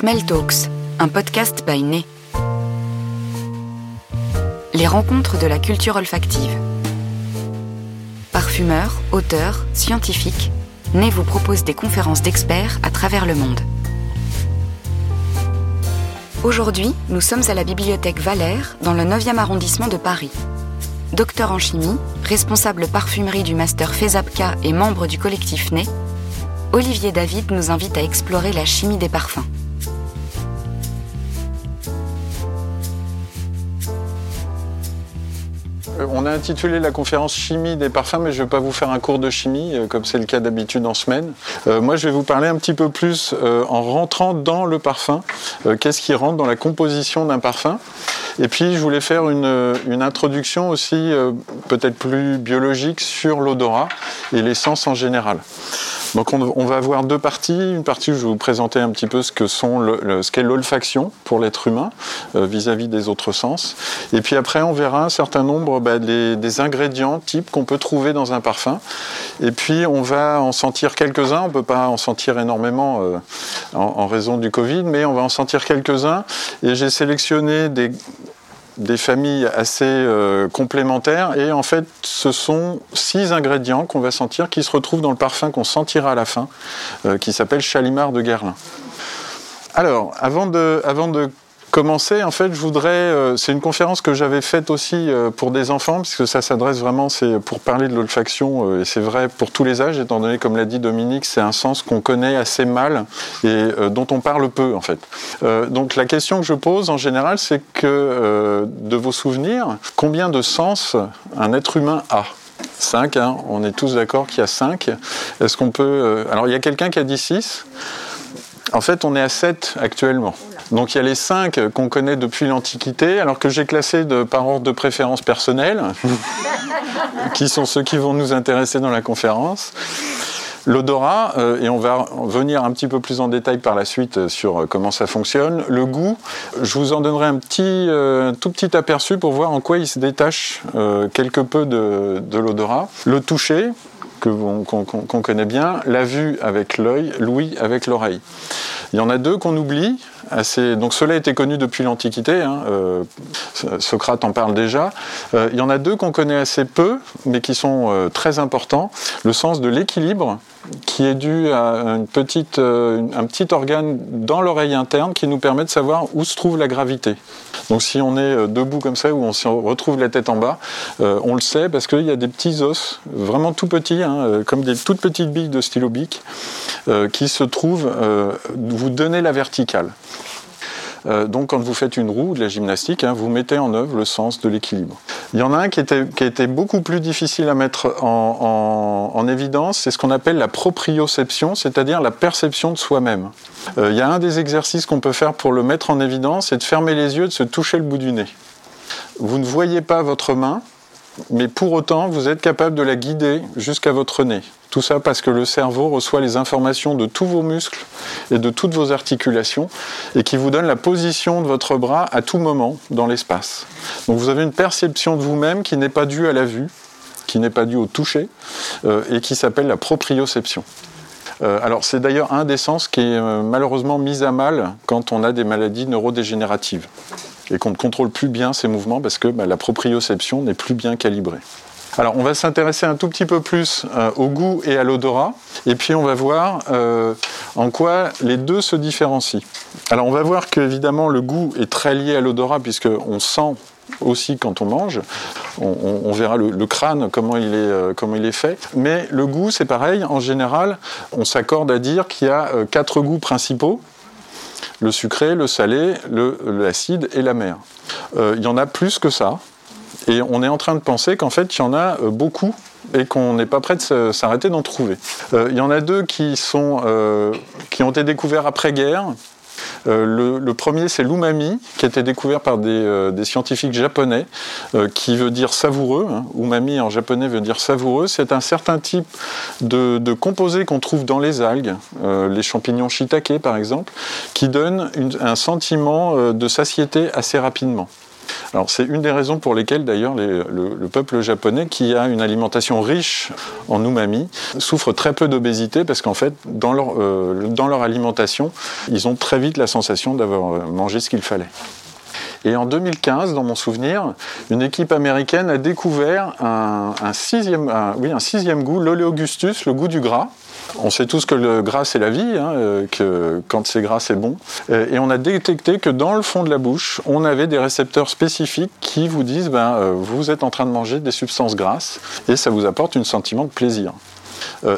Smell Talks, un podcast by Né. Les rencontres de la culture olfactive. Parfumeurs, auteurs, scientifiques, Né vous propose des conférences d'experts à travers le monde. Aujourd'hui, nous sommes à la bibliothèque Valère, dans le 9e arrondissement de Paris. Docteur en chimie, responsable parfumerie du master FESAPCA et membre du collectif Né, Olivier David nous invite à explorer la chimie des parfums. Intitulé la conférence Chimie des parfums, mais je ne vais pas vous faire un cours de chimie, euh, comme c'est le cas d'habitude en semaine. Euh, moi, je vais vous parler un petit peu plus euh, en rentrant dans le parfum. Qu'est-ce qui rentre dans la composition d'un parfum Et puis, je voulais faire une, une introduction aussi, peut-être plus biologique, sur l'odorat et l'essence en général. Donc on, va avoir deux parties. Une partie où je vais vous présenter un petit peu ce que sont qu'est l'olfaction pour l'être humain euh, vis-à-vis des autres sens. Et puis après on verra un certain nombre bah, des, ingrédients types qu'on peut trouver dans un parfum. Et puis on va en sentir quelques-uns. On peut pas en sentir énormément euh, en raison du Covid, mais on va en sentir quelques-uns. Et j'ai sélectionné des des familles assez euh, complémentaires et en fait ce sont six ingrédients qu'on va sentir qui se retrouvent dans le parfum qu'on sentira à la fin euh, qui s'appelle Chalimard de Guerlain. Alors avant de, avant de commencer en fait je voudrais euh, c'est une conférence que j'avais faite aussi euh, pour des enfants puisque ça s'adresse vraiment c'est pour parler de l'olfaction euh, et c'est vrai pour tous les âges étant donné comme l'a dit Dominique c'est un sens qu'on connaît assez mal et dont on parle peu en fait. Donc la question que je pose en général, c'est que de vos souvenirs, combien de sens un être humain a? 5, on est tous d'accord qu'il y a 5. Est-ce qu'on peut... alors il y a quelqu'un qui a dit 6. En fait, on est à 7 actuellement. Donc il y a les 5 qu'on connaît depuis l'Antiquité, alors que j'ai classé par ordre de préférence personnelle, qui sont ceux qui vont nous intéresser dans la conférence. L'odorat, euh, et on va venir un petit peu plus en détail par la suite euh, sur euh, comment ça fonctionne. Le goût, je vous en donnerai un tout petit aperçu pour voir en quoi il se détache quelque peu de, l'odorat. Le toucher, qu'on connaît bien, la vue avec l'œil, l'ouïe avec l'oreille. Il y en a deux qu'on oublie. Assez... Donc cela était connu depuis l'Antiquité, hein, euh, Socrate en parle déjà. Euh, il y en a deux qu'on connaît assez peu, mais qui sont euh, très importants. Le sens de l'équilibre, qui est dû à un petit organe dans l'oreille interne qui nous permet de savoir où se trouve la gravité. Donc si on est debout comme ça, où on se retrouve la tête en bas, on le sait parce qu'il y a des petits os, vraiment tout petits, hein, comme des toutes petites billes de stylo bic, qui se trouvent, vous donner la verticale. Euh, donc quand vous faites une roue, de la gymnastique, hein, vous mettez en œuvre le sens de l'équilibre. Il y en a un qui était, qui a été beaucoup plus difficile à mettre en, en- en évidence, c'est ce qu'on appelle la proprioception, c'est-à-dire la perception de soi-même. Euh, il y a un des exercices qu'on peut faire pour le mettre en évidence, c'est de fermer les yeux, de se toucher le bout du nez. Vous ne voyez pas votre main, mais pour autant, vous êtes capable de la guider jusqu'à votre nez. Tout ça parce que le cerveau reçoit les informations de tous vos muscles et de toutes vos articulations et qui vous donne la position de votre bras à tout moment dans l'espace. Donc vous avez une perception de vous-même qui n'est pas due à la vue, qui n'est pas due au toucher euh, et qui s'appelle la proprioception. Euh, alors c'est d'ailleurs un des sens qui est euh, malheureusement mis à mal quand on a des maladies neurodégénératives et qu'on ne contrôle plus bien ces mouvements parce que bah, la proprioception n'est plus bien calibrée. Alors on va s'intéresser un tout petit peu plus euh, au goût et à l'odorat et puis on va voir euh, en quoi les deux se différencient. Alors on va voir que évidemment le goût est très lié à l'odorat puisque on sent aussi quand on mange. On, verra le, crâne, comment il, est, euh, comment il est fait. Mais le goût, c'est pareil. En général, on s'accorde à dire qu'il y a quatre goûts principaux. Le sucré, le salé, l'acide et l'amer. Euh, il y en a plus que ça. Et on est en train de penser qu'en fait, il y en a euh, beaucoup et qu'on n'est pas prêt de s'arrêter d'en trouver. Euh, il y en a deux qui, euh, ont été découverts après-guerre. Le, premier, c'est l'umami, qui a été découvert par des, scientifiques japonais, qui veut dire savoureux. hein. Umami en japonais veut dire savoureux. C'est un certain type de, composé qu'on trouve dans les algues, les champignons shiitake par exemple, qui donne un sentiment de satiété assez rapidement. Alors c'est une des raisons pour lesquelles d'ailleurs le, le, peuple japonais, qui a une alimentation riche en umami, souffre très peu d'obésité parce qu'en fait dans leur, euh, alimentation, ils ont très vite la sensation d'avoir euh, mangé ce qu'il fallait. Et en 2015, dans mon souvenir, une équipe américaine a découvert un sixième goût, l'oléogustus, le goût du gras. On sait tous que le gras c'est la vie, hein, euh, que quand c'est gras c'est bon. Euh, et on a détecté que dans le fond de la bouche, on avait des récepteurs spécifiques qui vous disent ben, euh, vous êtes en train de manger des substances grasses et ça vous apporte un sentiment de plaisir.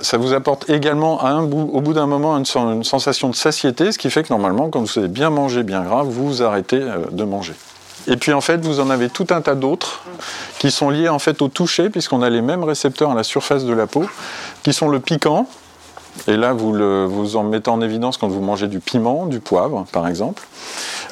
ça vous apporte également au bout d'un moment une, sensation de satiété, ce qui fait que normalement, quand vous avez bien mangé, bien gras, vous arrêtez de manger. Et puis en fait, vous en avez tout un tas d'autres qui sont liés en fait au toucher, puisqu'on a les mêmes récepteurs à la surface de la peau, qui sont le piquant, et là, vous, vous en mettez en évidence quand vous mangez du piment, du poivre, par exemple.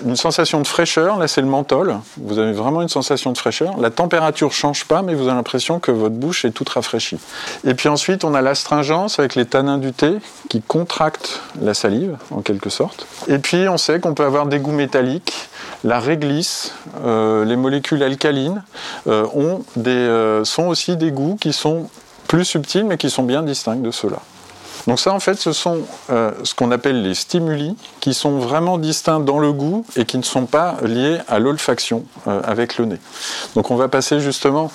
Une sensation de fraîcheur, là c'est le menthol. Vous avez vraiment une sensation de fraîcheur. La température ne change pas, mais vous avez l'impression que votre bouche est toute rafraîchie. Et puis ensuite, on a l'astringence avec les tanins du thé qui contractent la salive, en quelque sorte. Et puis, on sait qu'on peut avoir des goûts métalliques. La réglisse, euh, les molécules alcalines euh, ont des, euh, sont aussi des goûts qui sont plus subtils, mais qui sont bien distincts de ceux-là. Donc ça, en fait, ce sont euh, ce qu'on appelle les stimuli, qui sont vraiment distincts dans le goût et qui ne sont pas liés à l'olfaction euh, avec le nez. Donc on va passer justement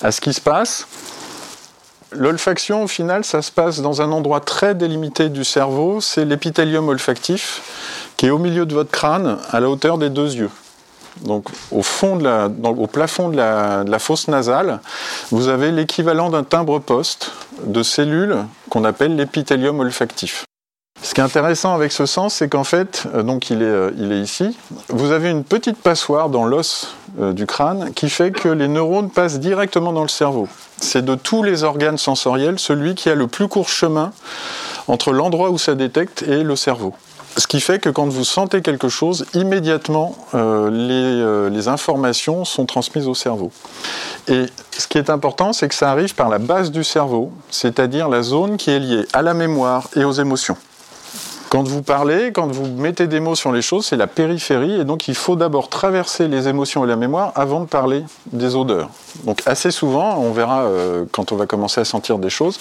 à ce qui se passe. L'olfaction, au final, ça se passe dans un endroit très délimité du cerveau, c'est l'épithélium olfactif, qui est au milieu de votre crâne, à la hauteur des deux yeux. Donc au, fond au plafond de la, fosse nasale, vous avez l'équivalent d'un timbre-poste de cellules qu'on appelle l'épithélium olfactif. Ce qui est intéressant avec ce sens, c'est qu'en fait, euh, donc il est, euh, il est, ici, vous avez une petite passoire dans l'os euh, du crâne qui fait que les neurones passent directement dans le cerveau. C'est de tous les organes sensoriels celui qui a le plus court chemin entre l'endroit où ça détecte et le cerveau. Ce qui fait que quand vous sentez quelque chose, immédiatement, euh, euh, les, informations sont transmises au cerveau. Et ce qui est important, c'est que ça arrive par la base du cerveau, c'est-à-dire la zone qui est liée à la mémoire et aux émotions. Quand vous parlez, quand vous mettez des mots sur les choses, c'est la périphérie, et donc il faut d'abord traverser les émotions et la mémoire avant de parler des odeurs. Donc assez souvent, on verra euh, quand on va commencer à sentir des choses,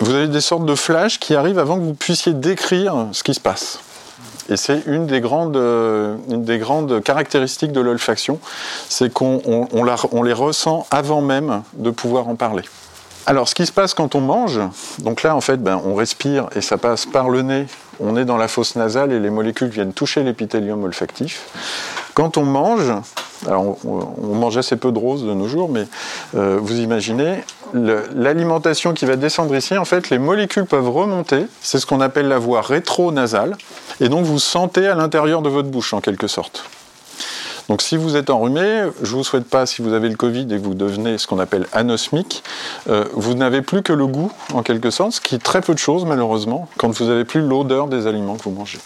vous avez des sortes de flashs qui arrivent avant que vous puissiez décrire ce qui se passe. Et c'est une, des grandes, euh, une des grandes caractéristiques de l'olfaction, c'est qu'on on, les ressent avant même de pouvoir en parler. Alors, ce qui se passe quand on mange, donc là, en fait, ben, on respire et ça passe par le nez. On est dans la fosse nasale et les molécules viennent toucher l'épithélium olfactif. Quand on mange, on, mange assez peu de roses de nos jours, mais euh, vous imaginez, l'alimentation qui va descendre ici, en fait, les molécules peuvent remonter. C'est ce qu'on appelle la voie rétro-nasale. Et donc vous sentez à l'intérieur de votre bouche, en quelque sorte. Donc si vous êtes enrhumé, je ne vous souhaite pas, si vous avez le Covid et que vous devenez ce qu'on appelle anosmique, euh, vous n'avez plus que le goût, en quelque sorte, ce qui est très peu de choses, malheureusement, quand vous n'avez plus l'odeur des aliments que vous mangez.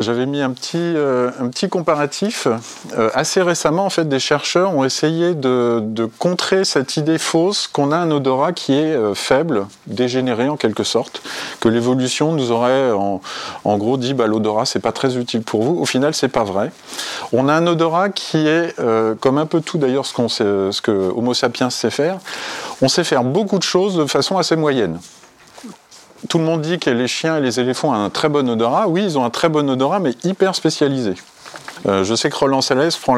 J'avais mis un petit, euh, un petit comparatif. Euh, assez récemment, en fait, des chercheurs ont essayé de, contrer cette idée fausse qu'on a un odorat qui est euh, faible, dégénéré en quelque sorte, que l'évolution nous aurait en, gros dit bah, l'odorat c'est pas très utile pour vous. Au final, c'est pas vrai. On a un odorat qui est, comme un peu tout d'ailleurs ce, ce que Homo sapiens sait faire, on sait faire beaucoup de choses de façon assez moyenne tout le monde dit que les chiens et les éléphants ont un très bon odorat. Oui, ils ont un très bon odorat, mais hyper spécialisé. Euh, je sais que Roland Salès prend,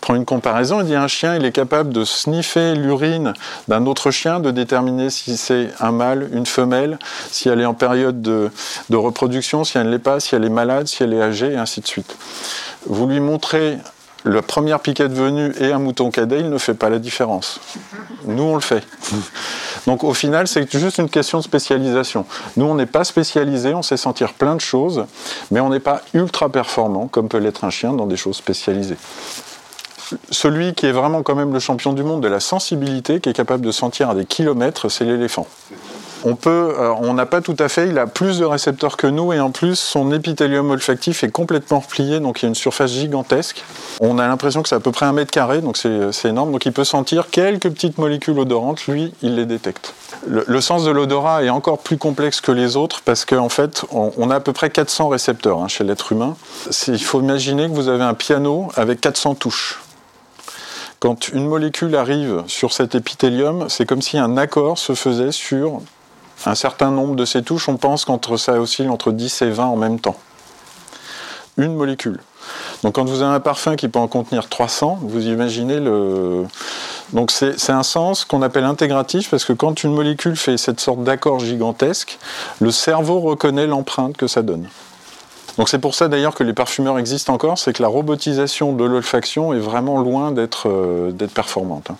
prend, une comparaison. Il dit un chien, il est capable de sniffer l'urine d'un autre chien, de déterminer si c'est un mâle, une femelle, si elle est en période de, de, reproduction, si elle ne l'est pas, si elle est malade, si elle est âgée, et ainsi de suite. Vous lui montrez la première piquette venue et un mouton cadet, il ne fait pas la différence. Nous, on le fait. Donc au final, c'est juste une question de spécialisation. Nous, on n'est pas spécialisé, on sait sentir plein de choses, mais on n'est pas ultra performant, comme peut l'être un chien, dans des choses spécialisées celui qui est vraiment quand même le champion du monde de la sensibilité, qui est capable de sentir à des kilomètres, c'est l'éléphant. On peut, on n'a pas tout à fait, il a plus de récepteurs que nous et en plus son épithélium olfactif est complètement replié, donc il y a une surface gigantesque. On a l'impression que c'est à peu près un mètre carré, donc c'est énorme, donc il peut sentir quelques petites molécules odorantes, lui, il les détecte. Le, sens de l'odorat est encore plus complexe que les autres parce qu'en fait, on, a à peu près 400 récepteurs hein, chez l'être humain. Il faut imaginer que vous avez un piano avec 400 touches. Quand une molécule arrive sur cet épithélium, c'est comme si un accord se faisait sur un certain nombre de ces touches. On pense qu'entre ça oscille entre 10 et 20 en même temps. Une molécule. Donc quand vous avez un parfum qui peut en contenir 300, vous imaginez le... Donc c'est un sens qu'on appelle intégratif parce que quand une molécule fait cette sorte d'accord gigantesque, le cerveau reconnaît l'empreinte que ça donne. Donc c'est pour ça d'ailleurs que les parfumeurs existent encore, c'est que la robotisation de l'olfaction est vraiment loin d'être euh, performante.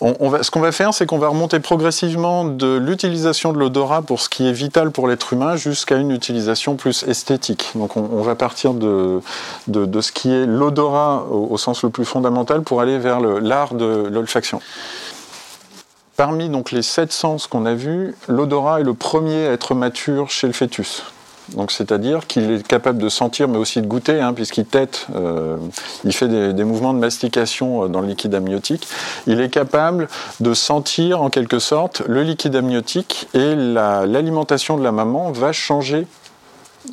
Ce qu'on va faire, c'est qu'on va remonter progressivement de l'utilisation de l'odorat pour ce qui est vital pour l'être humain jusqu'à une utilisation plus esthétique. Donc on, va partir de, ce qui est l'odorat au, sens le plus fondamental pour aller vers l'art de l'olfaction. Parmi donc les sept sens qu'on a vus, l'odorat est le premier à être mature chez le fœtus. Donc c'est-à-dire qu'il est capable de sentir, mais aussi de goûter, hein, puisqu'il tête, euh, il fait des, mouvements de mastication euh, dans le liquide amniotique. Il est capable de sentir en quelque sorte le liquide amniotique et l'alimentation de la maman va changer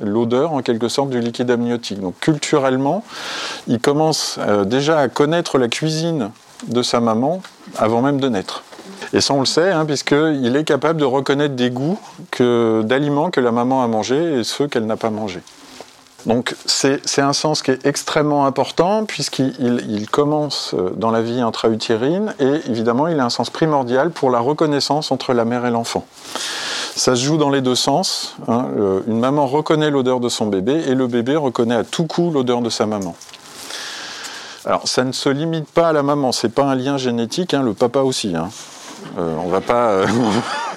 l'odeur en quelque sorte du liquide amniotique. Donc culturellement, il commence euh, déjà à connaître la cuisine de sa maman avant même de naître. Et ça, on le sait, hein, puisqu'il est capable de reconnaître des goûts d'aliments que la maman a mangés et ceux qu'elle n'a pas mangés. Donc c'est un sens qui est extrêmement important puisqu'il commence euh, dans la vie intra-utérine et évidemment il a un sens primordial pour la reconnaissance entre la mère et l'enfant. Ça se joue dans les deux sens. Hein. Une maman reconnaît l'odeur de son bébé et le bébé reconnaît à tout coup l'odeur de sa maman. Alors ça ne se limite pas à la maman, c'est pas un lien génétique, hein, le papa aussi. Euh, on va pas, euh,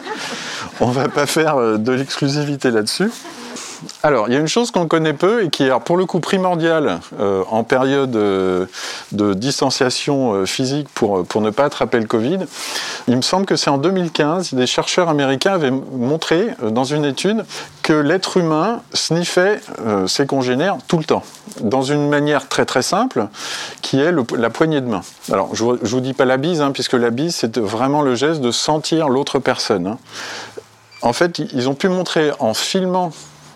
on va pas faire euh, de l'exclusivité là-dessus. Alors, il y a une chose qu'on connaît peu et qui est pour le coup primordiale en période de distanciation physique pour, pour ne pas attraper le Covid. Il me semble que c'est en 2015, des chercheurs américains avaient montré dans une étude que l'être humain sniffait ses congénères tout le temps dans une manière très très simple, qui est la poignée de main. Alors, je ne vous dis pas la bise, hein, puisque la bise, c'est vraiment le geste de sentir l'autre personne. Hein. En fait, ils ont pu montrer en filmant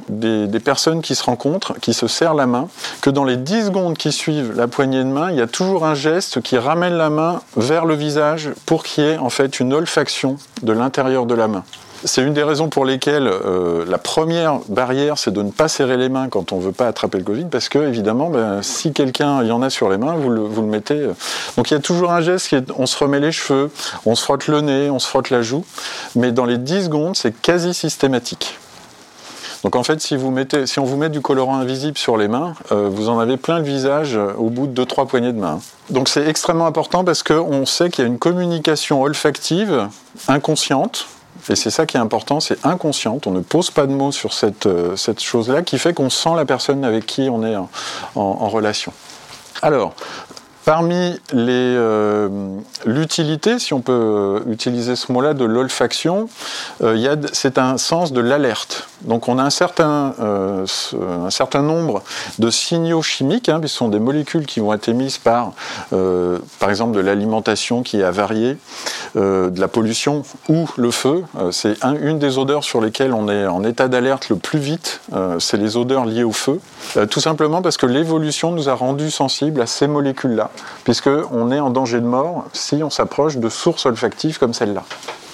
des, personnes qui se rencontrent, qui se serrent la main, que dans les 10 secondes qui suivent la poignée de main, il y a toujours un geste qui ramène la main vers le visage pour qu'il y ait en fait une olfaction de l'intérieur de la main. C'est une des raisons pour lesquelles euh, la première barrière, c'est de ne pas serrer les mains quand on ne veut pas attraper le Covid, parce que évidemment, ben, si quelqu'un y en a sur les mains, vous le, mettez. Euh. Donc il y a toujours un geste qui est, on se remet les cheveux, on se frotte le nez, on se frotte la joue, mais dans les 10 secondes, c'est quasi systématique. Donc en fait, si, vous mettez, si on vous met du colorant invisible sur les mains, euh, vous en avez plein le visage au bout de 2-3 poignées de main. Donc c'est extrêmement important parce qu'on sait qu'il y a une communication olfactive inconsciente et c'est ça qui est important, c'est inconsciente, on ne pose pas de mots sur cette, euh, cette chose-là qui fait qu'on sent la personne avec qui on est en relation. Alors, Parmi euh, l'utilité, si on peut euh, utiliser ce mot-là, de l'olfaction, euh, c'est un sens de l'alerte. Donc on a un certain, nombre de signaux chimiques, hein, qui sont des molécules qui vont être émises par, par exemple, de l'alimentation qui est avariée, de la pollution ou le feu. c'est une des odeurs sur lesquelles on est en état d'alerte le plus vite, c'est les odeurs liées au feu. tout simplement parce que l'évolution nous a rendus sensibles à ces molécules-là puisqu'on est en danger de mort si on s'approche de sources olfactives comme celle-là.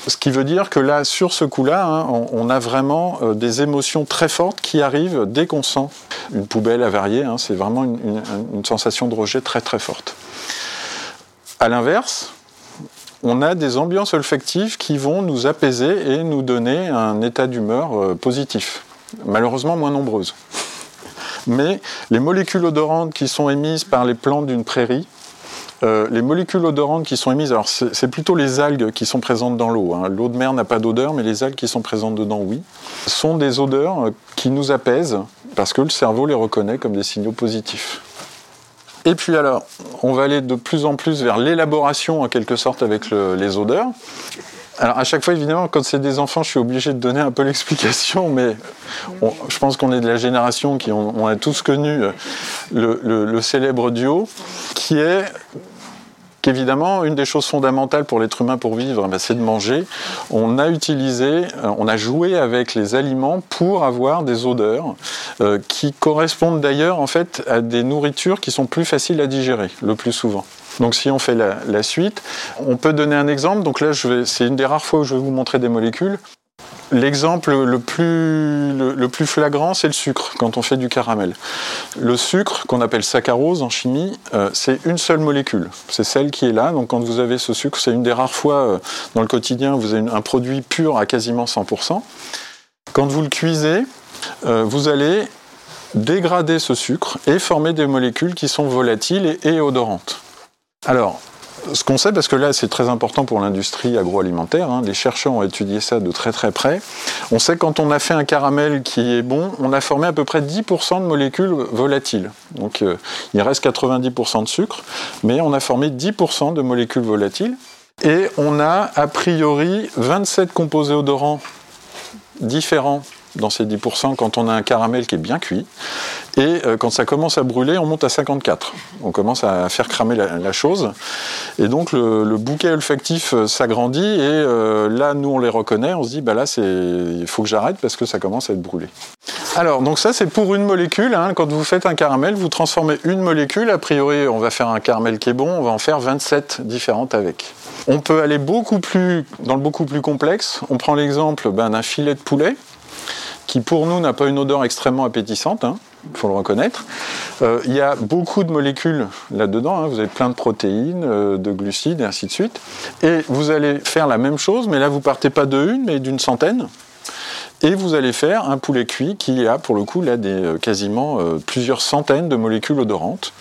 Ce qui veut dire que là, sur ce coup-là, hein, on, a vraiment euh, des émotions très fortes qui arrivent dès qu'on sent une poubelle avariée. Hein, c'est vraiment une, sensation de rejet très très forte. À l'inverse, on a des ambiances olfactives qui vont nous apaiser et nous donner un état d'humeur euh, positif. Malheureusement moins nombreuses. Mais les molécules odorantes qui sont émises par les plantes d'une prairie euh, les molécules odorantes qui sont émises, alors c'est plutôt les algues qui sont présentes dans l'eau. Hein. L'eau de mer n'a pas d'odeur, mais les algues qui sont présentes dedans, oui. sont des odeurs euh, qui nous apaisent parce que le cerveau les reconnaît comme des signaux positifs. Et puis alors, on va aller de plus en plus vers l'élaboration en quelque sorte avec les odeurs. Alors à chaque fois, évidemment, quand c'est des enfants, je suis obligé de donner un peu l'explication, mais je pense qu'on est de la génération qui on, a tous connu le, le célèbre duo, qui est qu'évidemment, une des choses fondamentales pour l'être humain pour vivre, ben, c'est de manger. On a utilisé, euh, on a joué avec les aliments pour avoir des odeurs euh, qui correspondent d'ailleurs en fait à des nourritures qui sont plus faciles à digérer le plus souvent. Donc si on fait la, suite, on peut donner un exemple. Donc là, c'est une des rares fois où je vais vous montrer des molécules. L'exemple le plus, flagrant, c'est le sucre, quand on fait du caramel. Le sucre, qu'on appelle saccharose en chimie, euh, c'est une seule molécule. C'est celle qui est là. Donc quand vous avez ce sucre, c'est une des rares fois euh, dans le quotidien vous avez un produit pur à quasiment 100%. Quand vous le cuisez, euh, vous allez dégrader ce sucre et former des molécules qui sont volatiles et odorantes. Alors, ce qu'on sait, parce que là c'est très important pour l'industrie agroalimentaire, hein, les chercheurs ont étudié ça de très très près, on sait que quand on a fait un caramel qui est bon, on a formé à peu près 10% de molécules volatiles. Donc euh, il reste 90% de sucre, mais on a formé 10% de molécules volatiles. Et on a a priori 27 composés odorants différents dans ces 10% quand on a un caramel qui est bien cuit. Et euh, quand ça commence à brûler, on monte à 54. On commence à faire cramer la, chose. Et donc le, bouquet olfactif euh, s'agrandit et euh, là, nous, on les reconnaît. On se dit, bah là, il faut que j'arrête parce que ça commence à être brûlé. Alors, donc ça, c'est pour une molécule. Hein. Quand vous faites un caramel, vous transformez une molécule. A priori, on va faire un caramel qui est bon. On va en faire 27 différentes avec. On peut aller beaucoup plus, dans le beaucoup plus complexe. On prend l'exemple ben, d'un filet de poulet qui pour nous n'a pas une odeur extrêmement appétissante, il hein, faut le reconnaître. Euh, il y a beaucoup de molécules là-dedans, hein. vous avez plein de protéines, euh, de glucides et ainsi de suite. Et vous allez faire la même chose, mais là vous partez pas de une, mais d'une centaine. Et vous allez faire un poulet cuit qui a pour le coup là des, euh, quasiment plusieurs centaines de molécules odorantes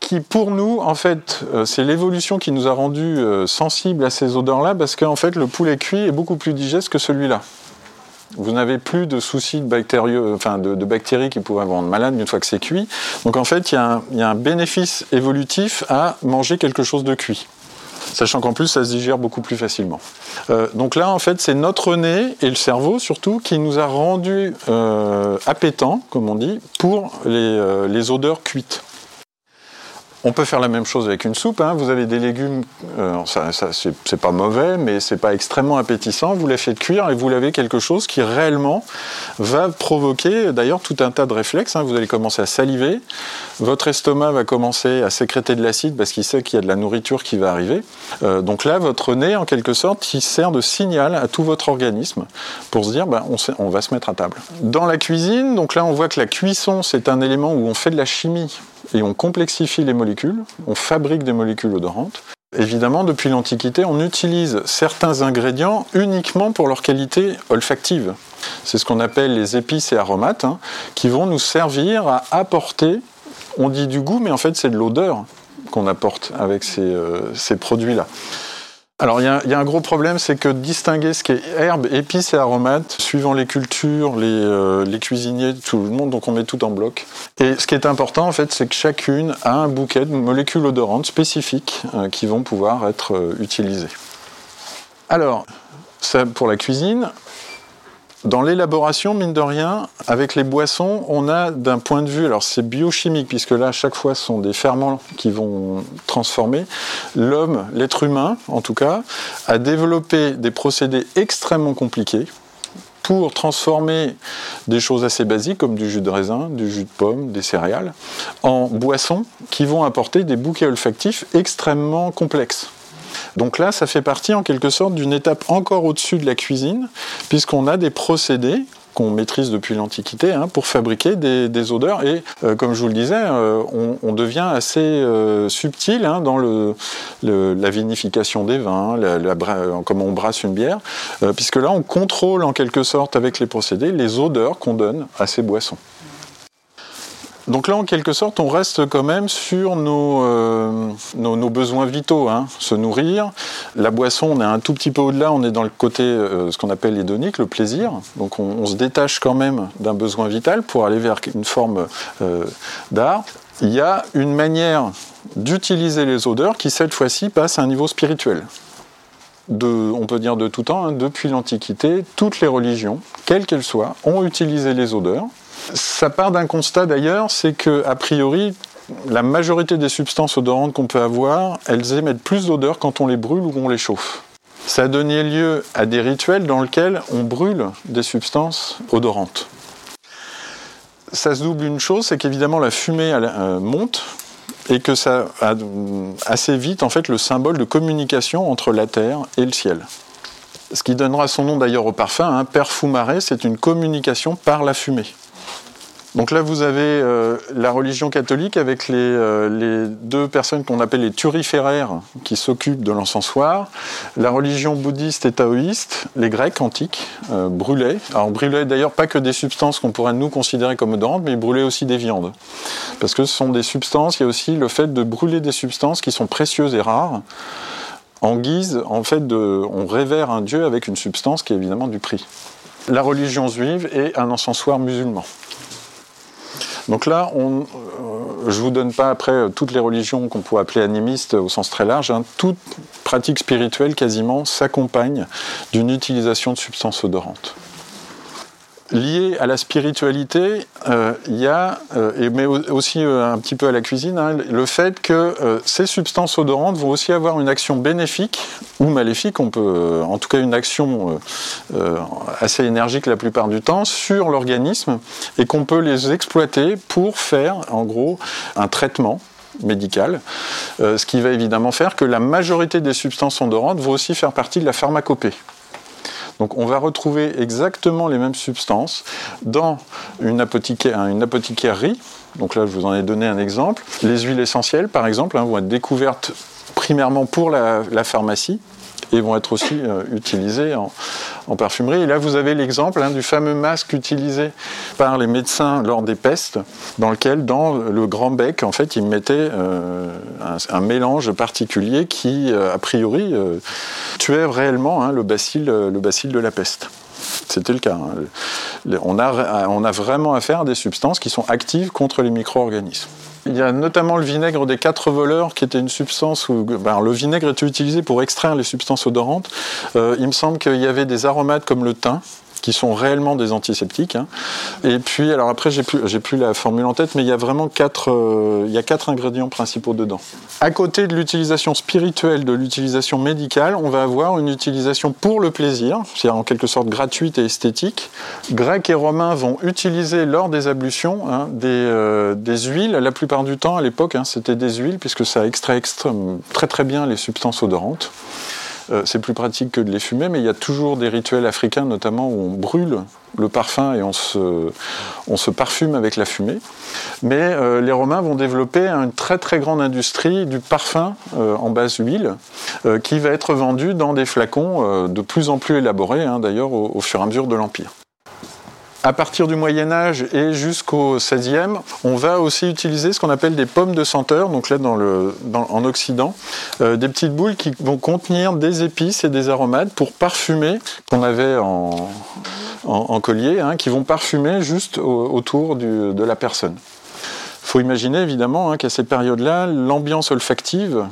qui pour nous, en fait, c'est l'évolution qui nous a rendus sensibles à ces odeurs-là, parce qu'en fait, le poulet cuit est beaucoup plus digeste que celui-là. Vous n'avez plus de soucis de, bactéries qui pourraient vous rendre malade une fois que c'est cuit. Donc en fait, il y, a un, bénéfice évolutif à manger quelque chose de cuit sachant qu'en plus ça se digère beaucoup plus facilement. Euh, donc là, en fait, c'est notre nez et le cerveau surtout qui nous a rendu euh, appétants, comme on dit, pour les euh, odeurs cuites. On peut faire la même chose avec une soupe. Hein. Vous avez des légumes, euh, c'est pas mauvais, mais c'est pas extrêmement appétissant. Vous les faites cuire et vous l'avez quelque chose qui réellement va provoquer d'ailleurs tout un tas de réflexes. Hein. Vous allez commencer à saliver, votre estomac va commencer à sécréter de l'acide parce qu'il sait qu'il y a de la nourriture qui va arriver. Euh, donc là, votre nez, en quelque sorte, il sert de signal à tout votre organisme pour se dire, ben, on, on va se mettre à table. Dans la cuisine, donc là, on voit que la cuisson, c'est un élément où on fait de la chimie et on complexifie les molécules, on fabrique des molécules odorantes. Évidemment, depuis l'Antiquité, on utilise certains ingrédients uniquement pour leur qualité olfactive. C'est ce qu'on appelle les épices et aromates, hein, qui vont nous servir à apporter, on dit du goût, mais en fait c'est de l'odeur qu'on apporte avec ces, euh, ces produits-là. Alors il y, a un gros problème, c'est que distinguer ce qui est herbe, épices et aromates, suivant les cultures, euh, les, cuisiniers, tout le monde, donc on met tout en bloc. Et ce qui est important en fait, c'est que chacune a un bouquet de molécules odorantes spécifiques euh, qui vont pouvoir être euh, utilisées. Alors, ça pour la cuisine. Dans l'élaboration, mine de rien, avec les boissons, on a d'un point de vue, alors c'est biochimique, puisque là, à chaque fois, ce sont des ferments qui vont transformer. L'homme, l'être humain en tout cas, a développé des procédés extrêmement compliqués pour transformer des choses assez basiques comme du jus de raisin, du jus de pomme, des céréales, en boissons qui vont apporter des bouquets olfactifs extrêmement complexes. Donc là, ça fait partie en quelque sorte d'une étape encore au-dessus de la cuisine, puisqu'on a des procédés qu'on maîtrise depuis l'Antiquité hein, pour fabriquer des, odeurs. Et euh, comme je vous le disais, euh, on, devient assez euh, subtil hein, dans la vinification des vins, comment on brasse une bière, puisque là, on contrôle en quelque sorte avec les procédés les odeurs qu'on donne à ces boissons. Donc là, en quelque sorte, on reste quand même sur nos, euh, besoins vitaux, hein. se nourrir. La boisson, on est un tout petit peu au-delà, on est dans le côté, euh, ce qu'on appelle hédonique, le plaisir. Donc on, se détache quand même d'un besoin vital pour aller vers une forme euh, d'art. Il y a une manière d'utiliser les odeurs qui, cette fois-ci, passe à un niveau spirituel. on peut dire de tout temps, hein, depuis l'Antiquité, toutes les religions, quelles qu'elles soient, ont utilisé les odeurs. Ça part d'un constat d'ailleurs, c'est que a priori, la majorité des substances odorantes qu'on peut avoir, elles émettent plus d'odeur quand on les brûle ou qu'on les chauffe. Ça a donné lieu à des rituels dans lesquels on brûle des substances odorantes. Ça se double une chose, c'est qu'évidemment la fumée euh, monte et que ça a assez vite en fait le symbole de communication entre la terre et le ciel. Ce qui donnera son nom d'ailleurs au parfum, hein, perfumare, c'est une communication par la fumée. Donc là, vous avez euh, la religion catholique avec les, euh, les deux personnes qu'on appelle les turiféraires qui s'occupent de l'encensoir. La religion bouddhiste et taoïste, les Grecs antiques, euh, brûlaient. Alors, brûlaient d'ailleurs pas que des substances qu'on pourrait nous considérer comme odorantes, mais ils brûlaient aussi des viandes. Parce que ce sont des substances, il y a aussi le fait de brûler des substances qui sont précieuses et rares en guise, en fait, de, on révère un dieu avec une substance qui est évidemment du prix. La religion juive est un encensoir musulman. Donc là, on, euh, je ne vous donne pas après euh, toutes les religions qu'on pourrait appeler animistes au sens très large. Hein. toute pratique spirituelle quasiment s'accompagne d'une utilisation de substances odorantes lié à la spiritualité, euh, il y a, euh, mais aussi euh, un petit peu à la cuisine, hein, le fait que ces substances odorantes vont aussi avoir une action bénéfique ou maléfique, on peut, en tout cas une action assez énergique la plupart du temps, sur l'organisme et qu'on peut les exploiter pour faire, en gros, un traitement médical, ce qui va évidemment faire que la majorité des substances odorantes vont aussi faire partie de la pharmacopée. Donc on va retrouver exactement les mêmes substances dans une, apothicairerie. Donc là, je vous en ai donné un exemple. Les huiles essentielles, par exemple, hein, vont être découvertes primairement pour la pharmacie et vont être aussi euh, utilisés en, parfumerie. Et là, vous avez l'exemple hein, du fameux masque utilisé par les médecins lors des pestes, dans lequel, dans le grand bec, en fait, ils mettaient euh, un, mélange particulier qui, euh, a priori, tuait réellement hein, le, bacille, le bacille de la peste. C'était le cas. Hein. On, a, on a vraiment affaire à des substances qui sont actives contre les micro-organismes. Il y a notamment le vinaigre des quatre voleurs, qui était une substance où ben, le vinaigre était utilisé pour extraire les substances odorantes. Euh, il me semble qu'il y avait des aromates comme le thym, qui sont réellement des antiseptiques. Hein. Et puis, alors après, j'ai plus, plus la formule en tête, mais il y a vraiment quatre, euh, quatre ingrédients principaux dedans. À côté de l'utilisation spirituelle, de l'utilisation médicale, on va avoir une utilisation pour le plaisir, c'est-à-dire en quelque sorte gratuite et esthétique. Grecs et Romains vont utiliser lors des ablutions hein, des, euh, des, huiles. La plupart du temps, à l'époque, hein, c'était des huiles puisque ça extrait très très bien les substances odorantes. Euh, c'est plus pratique que de les fumer, mais il y a toujours des rituels africains, notamment où on brûle le parfum et on se, parfume avec la fumée. Mais euh, les Romains vont développer une très très grande industrie du parfum euh, en base huile, qui va être vendu dans des flacons de plus en plus élaborés, hein, d'ailleurs, au fur et à mesure de l'Empire à partir du Moyen Âge et jusqu'au XVIe, on va aussi utiliser ce qu'on appelle des pommes de senteur, donc là en Occident, euh, des petites boules qui vont contenir des épices et des aromates pour parfumer, qu'on avait en, collier, hein, qui vont parfumer juste autour de la personne. Il faut imaginer évidemment hein, qu'à cette période-là, l'ambiance olfactive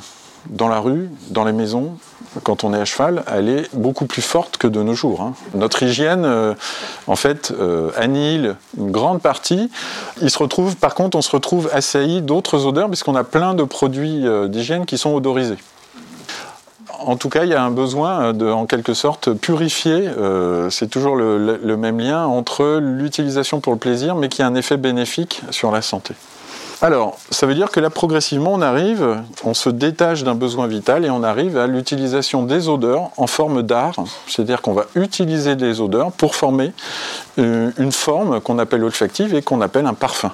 dans la rue, dans les maisons, quand on est à cheval, elle est beaucoup plus forte que de nos jours. Hein. Notre hygiène, euh, en fait, euh, annihile une grande partie. Il se retrouve, par contre, on se retrouve assailli d'autres odeurs, puisqu'on a plein de produits euh, d'hygiène qui sont odorisés. En tout cas, il y a un besoin de, en quelque sorte, purifier. c'est toujours le même lien entre l'utilisation pour le plaisir, mais qui a un effet bénéfique sur la santé. Alors, ça veut dire que là, progressivement, on arrive, on se détache d'un besoin vital et on arrive à l'utilisation des odeurs en forme d'art. C'est-à-dire qu'on va utiliser des odeurs pour former euh, une forme qu'on appelle olfactive et qu'on appelle un parfum.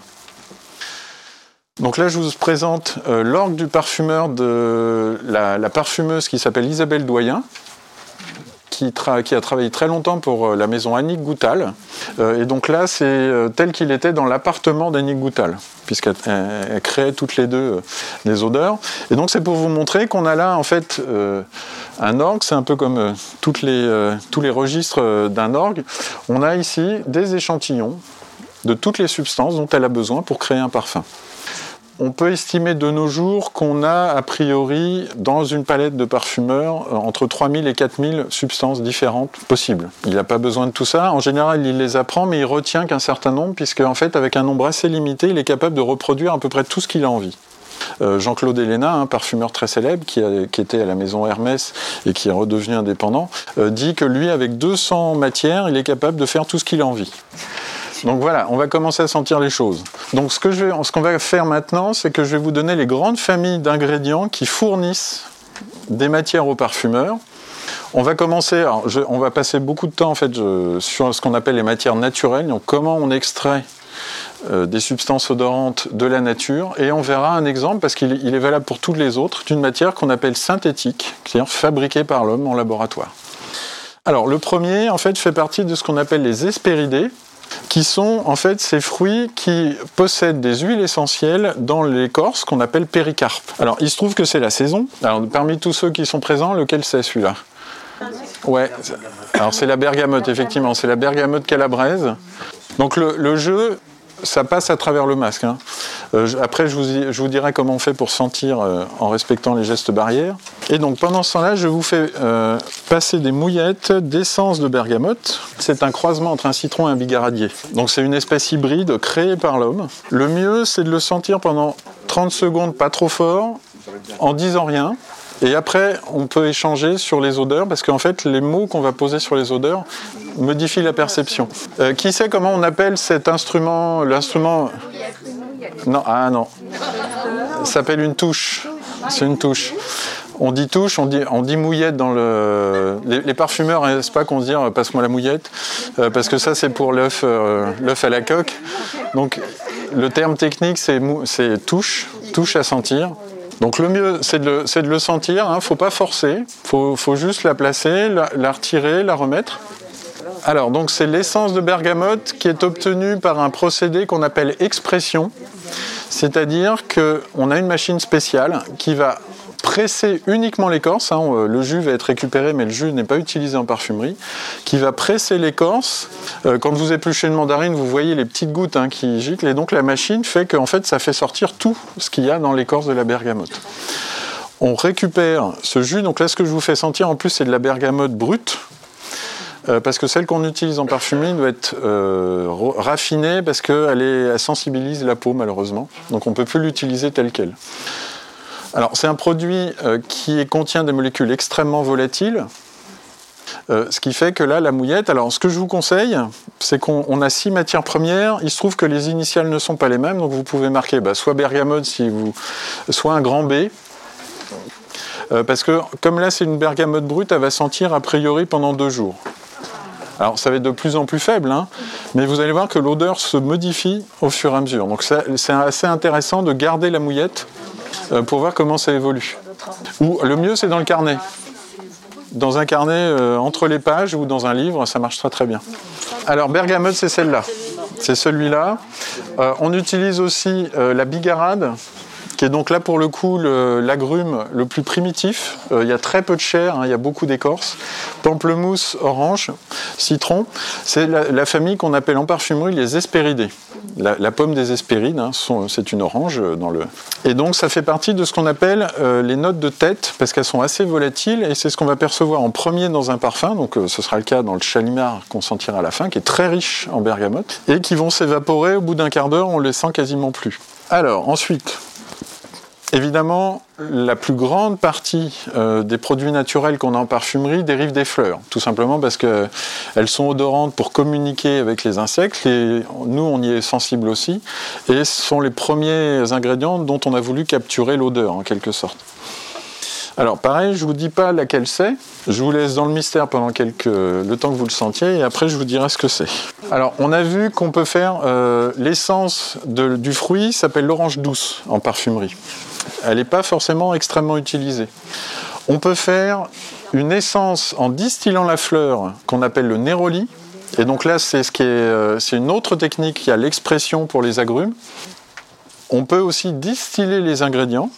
Donc là, je vous présente euh, l'orgue du parfumeur de la, la parfumeuse qui s'appelle Isabelle Doyen, qui, a travaillé très longtemps pour euh, la maison Annick Goutal. Euh, et donc là, c'est euh, tel qu'il était dans l'appartement d'Annick Goutal, puisqu'elle créait toutes les deux les odeurs. Et donc c'est pour vous montrer qu'on a là en fait un orgue, c'est un peu comme les, tous les registres d'un orgue. On a ici des échantillons de toutes les substances dont elle a besoin pour créer un parfum. On peut estimer de nos jours qu'on a a priori dans une palette de parfumeurs euh, entre 3000 et 4000 substances différentes possibles. Il n'a pas besoin de tout ça. En général, il les apprend, mais il retient qu'un certain nombre, puisque en fait, avec un nombre assez limité, il est capable de reproduire à peu près tout ce qu'il a envie. Euh, Jean-Claude Héléna, un parfumeur très célèbre qui, était à la maison Hermès et qui est redevenu indépendant, euh, dit que lui, avec 200 matières, il est capable de faire tout ce qu'il a envie. Donc voilà, on va commencer à sentir les choses. Donc ce qu'on va faire maintenant, c'est que je vais vous donner les grandes familles d'ingrédients qui fournissent des matières aux parfumeurs. On va commencer, on va passer beaucoup de temps en fait sur ce qu'on appelle les matières naturelles, donc comment on extrait euh, des substances odorantes de la nature et on verra un exemple parce qu'il est valable pour toutes les autres d'une matière qu'on appelle synthétique, c'est-à-dire fabriquée par l'homme en laboratoire. Alors le premier en fait fait partie de ce qu'on appelle les hespéridés qui sont en fait ces fruits qui possèdent des huiles essentielles dans l'écorce qu'on appelle péricarpe. Alors il se trouve que c'est la saison. Alors parmi tous ceux qui sont présents, lequel c'est celui-là Ouais, alors c'est la bergamote, effectivement, c'est la bergamote calabraise. Donc le, jeu, ça passe à travers le masque. Hein. Euh, après, je vous, dirai comment on fait pour sentir euh, en respectant les gestes barrières. Et donc pendant ce temps-là, je vous fais euh, passer des mouillettes d'essence de bergamote. C'est un croisement entre un citron et un bigaradier. Donc c'est une espèce hybride créée par l'homme. Le mieux, c'est de le sentir pendant 30 secondes, pas trop fort, en disant rien. Et après, on peut échanger sur les odeurs, parce qu'en fait, les mots qu'on va poser sur les odeurs modifient la perception. Euh, qui sait comment on appelle cet instrument L'instrument. Non, ah non. Ça s'appelle une touche. C'est une touche. On dit touche, on dit, on dit mouillette dans le. Les, parfumeurs, n'est-ce pas qu'on se dit euh, passe-moi la mouillette euh, Parce que ça, c'est pour l'œuf l'œuf à la coque. Donc, le terme technique, c'est touche, touche à sentir. Donc le mieux, c'est de, le sentir, il hein. ne faut pas forcer, il faut, juste la placer, la, retirer, la remettre. Alors, donc c'est l'essence de bergamote qui est obtenue par un procédé qu'on appelle expression, c'est-à-dire qu'on a une machine spéciale qui va presser uniquement l'écorce, hein, euh, le jus va être récupéré mais le jus n'est pas utilisé en parfumerie, qui va presser l'écorce. Euh, quand vous épluchez une mandarine, vous voyez les petites gouttes hein, qui giclent et donc la machine fait qu'en fait ça fait sortir tout ce qu'il y a dans l'écorce de la bergamote. On récupère ce jus, donc là ce que je vous fais sentir en plus c'est de la bergamote brute, euh, parce que celle qu'on utilise en parfumerie doit être raffinée parce qu'elle elle sensibilise la peau malheureusement. Donc on ne peut plus l'utiliser telle qu'elle. Alors, c'est un produit euh, qui contient des molécules extrêmement volatiles. Euh, ce qui fait que là, la mouillette, alors ce que je vous conseille, c'est qu'on a six matières premières. Il se trouve que les initiales ne sont pas les mêmes, donc vous pouvez marquer bah, soit bergamote, si vous, soit un grand B. Euh, parce que comme là c'est une bergamote brute, elle va sentir a priori pendant deux jours. Alors ça va être de plus en plus faible, hein, mais vous allez voir que l'odeur se modifie au fur et à mesure. Donc c'est assez intéressant de garder la mouillette pour voir comment ça évolue. Ou le mieux, c'est dans le carnet. Dans un carnet euh, entre les pages ou dans un livre, ça marche très très bien. Alors bergamote, c'est celle-là. C'est celui-là. Euh, on utilise aussi la bigarade qui est donc là pour le coup l'agrume le, plus primitif. Euh, il y a très peu de chair, hein, il y a beaucoup d'écorce. Pamplemousse, orange, citron. C'est la, famille qu'on appelle en parfumerie les hespéridés. La, pomme des hespérides, hein, c'est une orange euh, dans le. Et donc ça fait partie de ce qu'on appelle euh, les notes de tête parce qu'elles sont assez volatiles et c'est ce qu'on va percevoir en premier dans un parfum. Donc ce sera le cas dans le chalimard qu'on sentira à la fin, qui est très riche en bergamote et qui vont s'évaporer au bout d'un quart d'heure, on les sent quasiment plus. Alors ensuite, Évidemment, la plus grande partie euh, des produits naturels qu'on a en parfumerie dérive des fleurs, tout simplement parce qu'elles sont odorantes pour communiquer avec les insectes, et nous on y est sensible aussi, et ce sont les premiers ingrédients dont on a voulu capturer l'odeur en quelque sorte. Alors pareil, je ne vous dis pas laquelle c'est, je vous laisse dans le mystère pendant le temps que vous le sentiez et après je vous dirai ce que c'est. Alors on a vu qu'on peut faire euh, l'essence du fruit s'appelle l'orange douce en parfumerie elle n'est pas forcément extrêmement utilisée. On peut faire une essence en distillant la fleur qu'on appelle le néroli. Et donc là, c'est ce euh, une autre technique qui a l'expression pour les agrumes. On peut aussi distiller les ingrédients.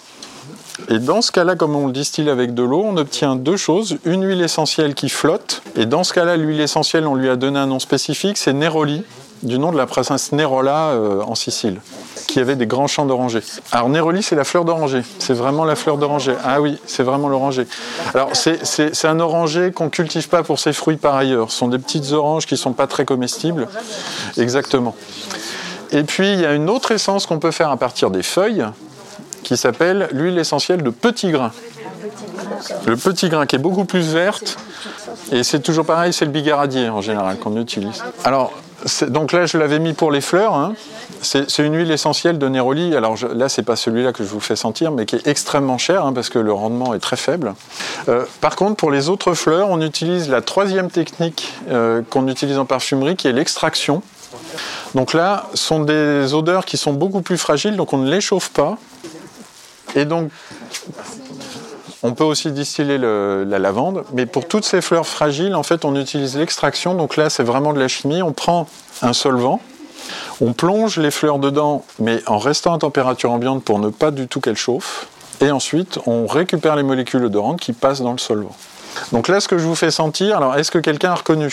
Et dans ce cas-là, comme on le distille avec de l'eau, on obtient deux choses. Une huile essentielle qui flotte. Et dans ce cas-là, l'huile essentielle, on lui a donné un nom spécifique, c'est Néroli, du nom de la princesse Nérola euh, en Sicile. qui avait des grands champs d'oranger. Alors Néroli, c'est la fleur d'oranger. C'est vraiment la fleur d'oranger. Ah oui, c'est vraiment l'oranger. Alors c'est un oranger qu'on cultive pas pour ses fruits par ailleurs. Ce sont des petites oranges qui sont pas très comestibles. Exactement. Et puis il y a une autre essence qu'on peut faire à partir des feuilles qui s'appelle l'huile essentielle de petit grain. Le petit grain qui est beaucoup plus verte. Et c'est toujours pareil, c'est le bigaradier en général qu'on utilise. Alors, donc là, je l'avais mis pour les fleurs. Hein. C'est une huile essentielle de Néroli. Alors je, là, c'est pas celui-là que je vous fais sentir, mais qui est extrêmement cher hein, parce que le rendement est très faible. Euh, par contre, pour les autres fleurs, on utilise la troisième technique euh, qu'on utilise en parfumerie, qui est l'extraction. Donc là, ce sont des odeurs qui sont beaucoup plus fragiles, donc on ne les chauffe pas. Et donc, on peut aussi distiller la lavande, mais pour toutes ces fleurs fragiles, en fait, on utilise l'extraction. Donc là, c'est vraiment de la chimie. On prend un solvant, on plonge les fleurs dedans, mais en restant à température ambiante pour ne pas du tout qu'elles chauffent. Et ensuite, on récupère les molécules odorantes qui passent dans le solvant. Donc là, ce que je vous fais sentir, alors est-ce que quelqu'un a reconnu?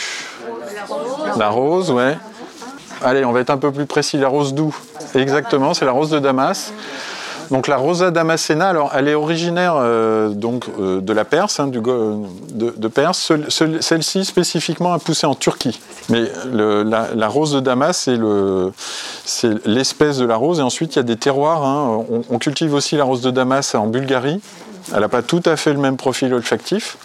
La rose, ouais. Allez, on va être un peu plus précis. La rose doux. Exactement, c'est la rose de Damas. Donc la Rosa Damascena, alors elle est originaire euh, donc euh, de la Perse, hein, de, Perse. Celle-ci spécifiquement a poussé en Turquie. Mais la, rose de Damas, c'est l'espèce de la rose. Et ensuite, il y a des terroirs. Hein. On, cultive aussi la rose de Damas en Bulgarie. Elle n'a pas tout à fait le même profil olfactif.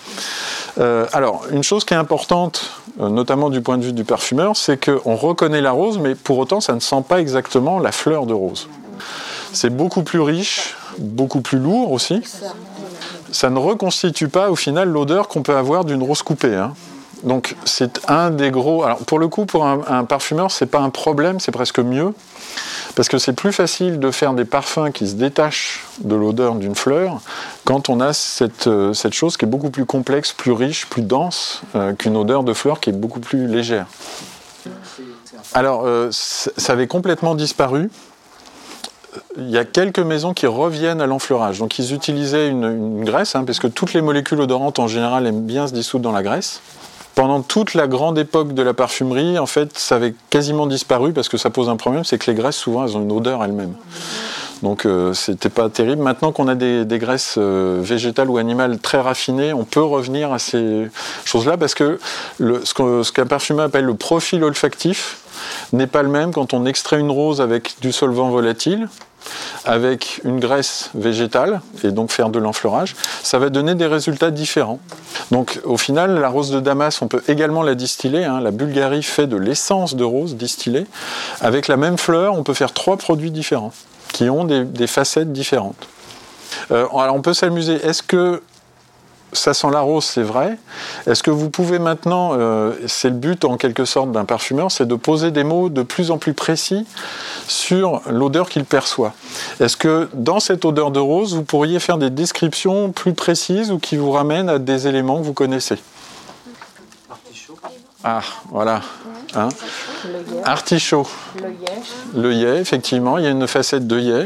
Euh, alors, une chose qui est importante, notamment du point de vue du parfumeur, c'est qu'on reconnaît la rose, mais pour autant, ça ne sent pas exactement la fleur de rose. C'est beaucoup plus riche, beaucoup plus lourd aussi. Ça ne reconstitue pas au final l'odeur qu'on peut avoir d'une rose coupée. Hein. Donc c'est un des gros. Alors pour le coup, pour un, un parfumeur, c'est pas un problème, c'est presque mieux, parce que c'est plus facile de faire des parfums qui se détachent de l'odeur d'une fleur quand on a cette, euh, cette, chose qui est beaucoup plus complexe, plus riche, plus dense euh, qu'une odeur de fleur qui est beaucoup plus légère. Alors euh, ça avait complètement disparu il y a quelques maisons qui reviennent à l'enfleurage. Donc ils utilisaient une, graisse, hein, parce que toutes les molécules odorantes en général aiment bien se dissoudre dans la graisse. Pendant toute la grande époque de la parfumerie, en fait, ça avait quasiment disparu parce que ça pose un problème, c'est que les graisses, souvent, elles ont une odeur elles-mêmes. Donc euh, c'était pas terrible. Maintenant qu'on a des, graisses euh, végétales ou animales très raffinées, on peut revenir à ces choses-là parce que ce qu'un parfumeur appelle le profil olfactif n'est pas le même quand on extrait une rose avec du solvant volatile avec une graisse végétale et donc faire de l'enfleurage, ça va donner des résultats différents. Donc au final, la rose de Damas, on peut également la distiller. Hein. La Bulgarie fait de l'essence de rose distillée. Avec la même fleur, on peut faire trois produits différents qui ont des, facettes différentes. Euh, alors on peut s'amuser. Est-ce que ça sent la rose, c'est vrai? Est-ce que vous pouvez maintenant, euh, c'est le but en quelque sorte d'un parfumeur, c'est de poser des mots de plus en plus précis sur l'odeur qu'il perçoit. Est-ce que dans cette odeur de rose, vous pourriez faire des descriptions plus précises ou qui vous ramènent à des éléments que vous connaissez? Ah, voilà. Hein? Artichaut. Le yé, effectivement, il y a une facette de yé.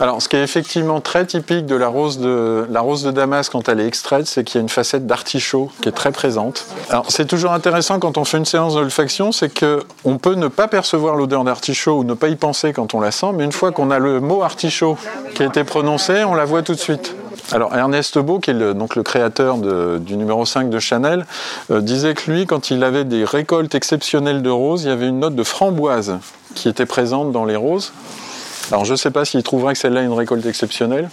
Alors, ce qui est effectivement très typique de la rose de, la rose de Damas quand elle est extraite, c'est qu'il y a une facette d'artichaut qui est très présente. Alors, c'est toujours intéressant quand on fait une séance d'olfaction, c'est qu'on peut ne pas percevoir l'odeur d'artichaut ou ne pas y penser quand on la sent, mais une fois qu'on a le mot artichaut qui a été prononcé, on la voit tout de suite. Alors Ernest Beau, qui est le, donc le créateur du numéro 5 de Chanel, euh, disait que lui, quand il avait des récoltes exceptionnelles de roses, il y avait une note de framboise qui était présente dans les roses. Alors je ne sais pas s'il trouverait que celle-là est une récolte exceptionnelle,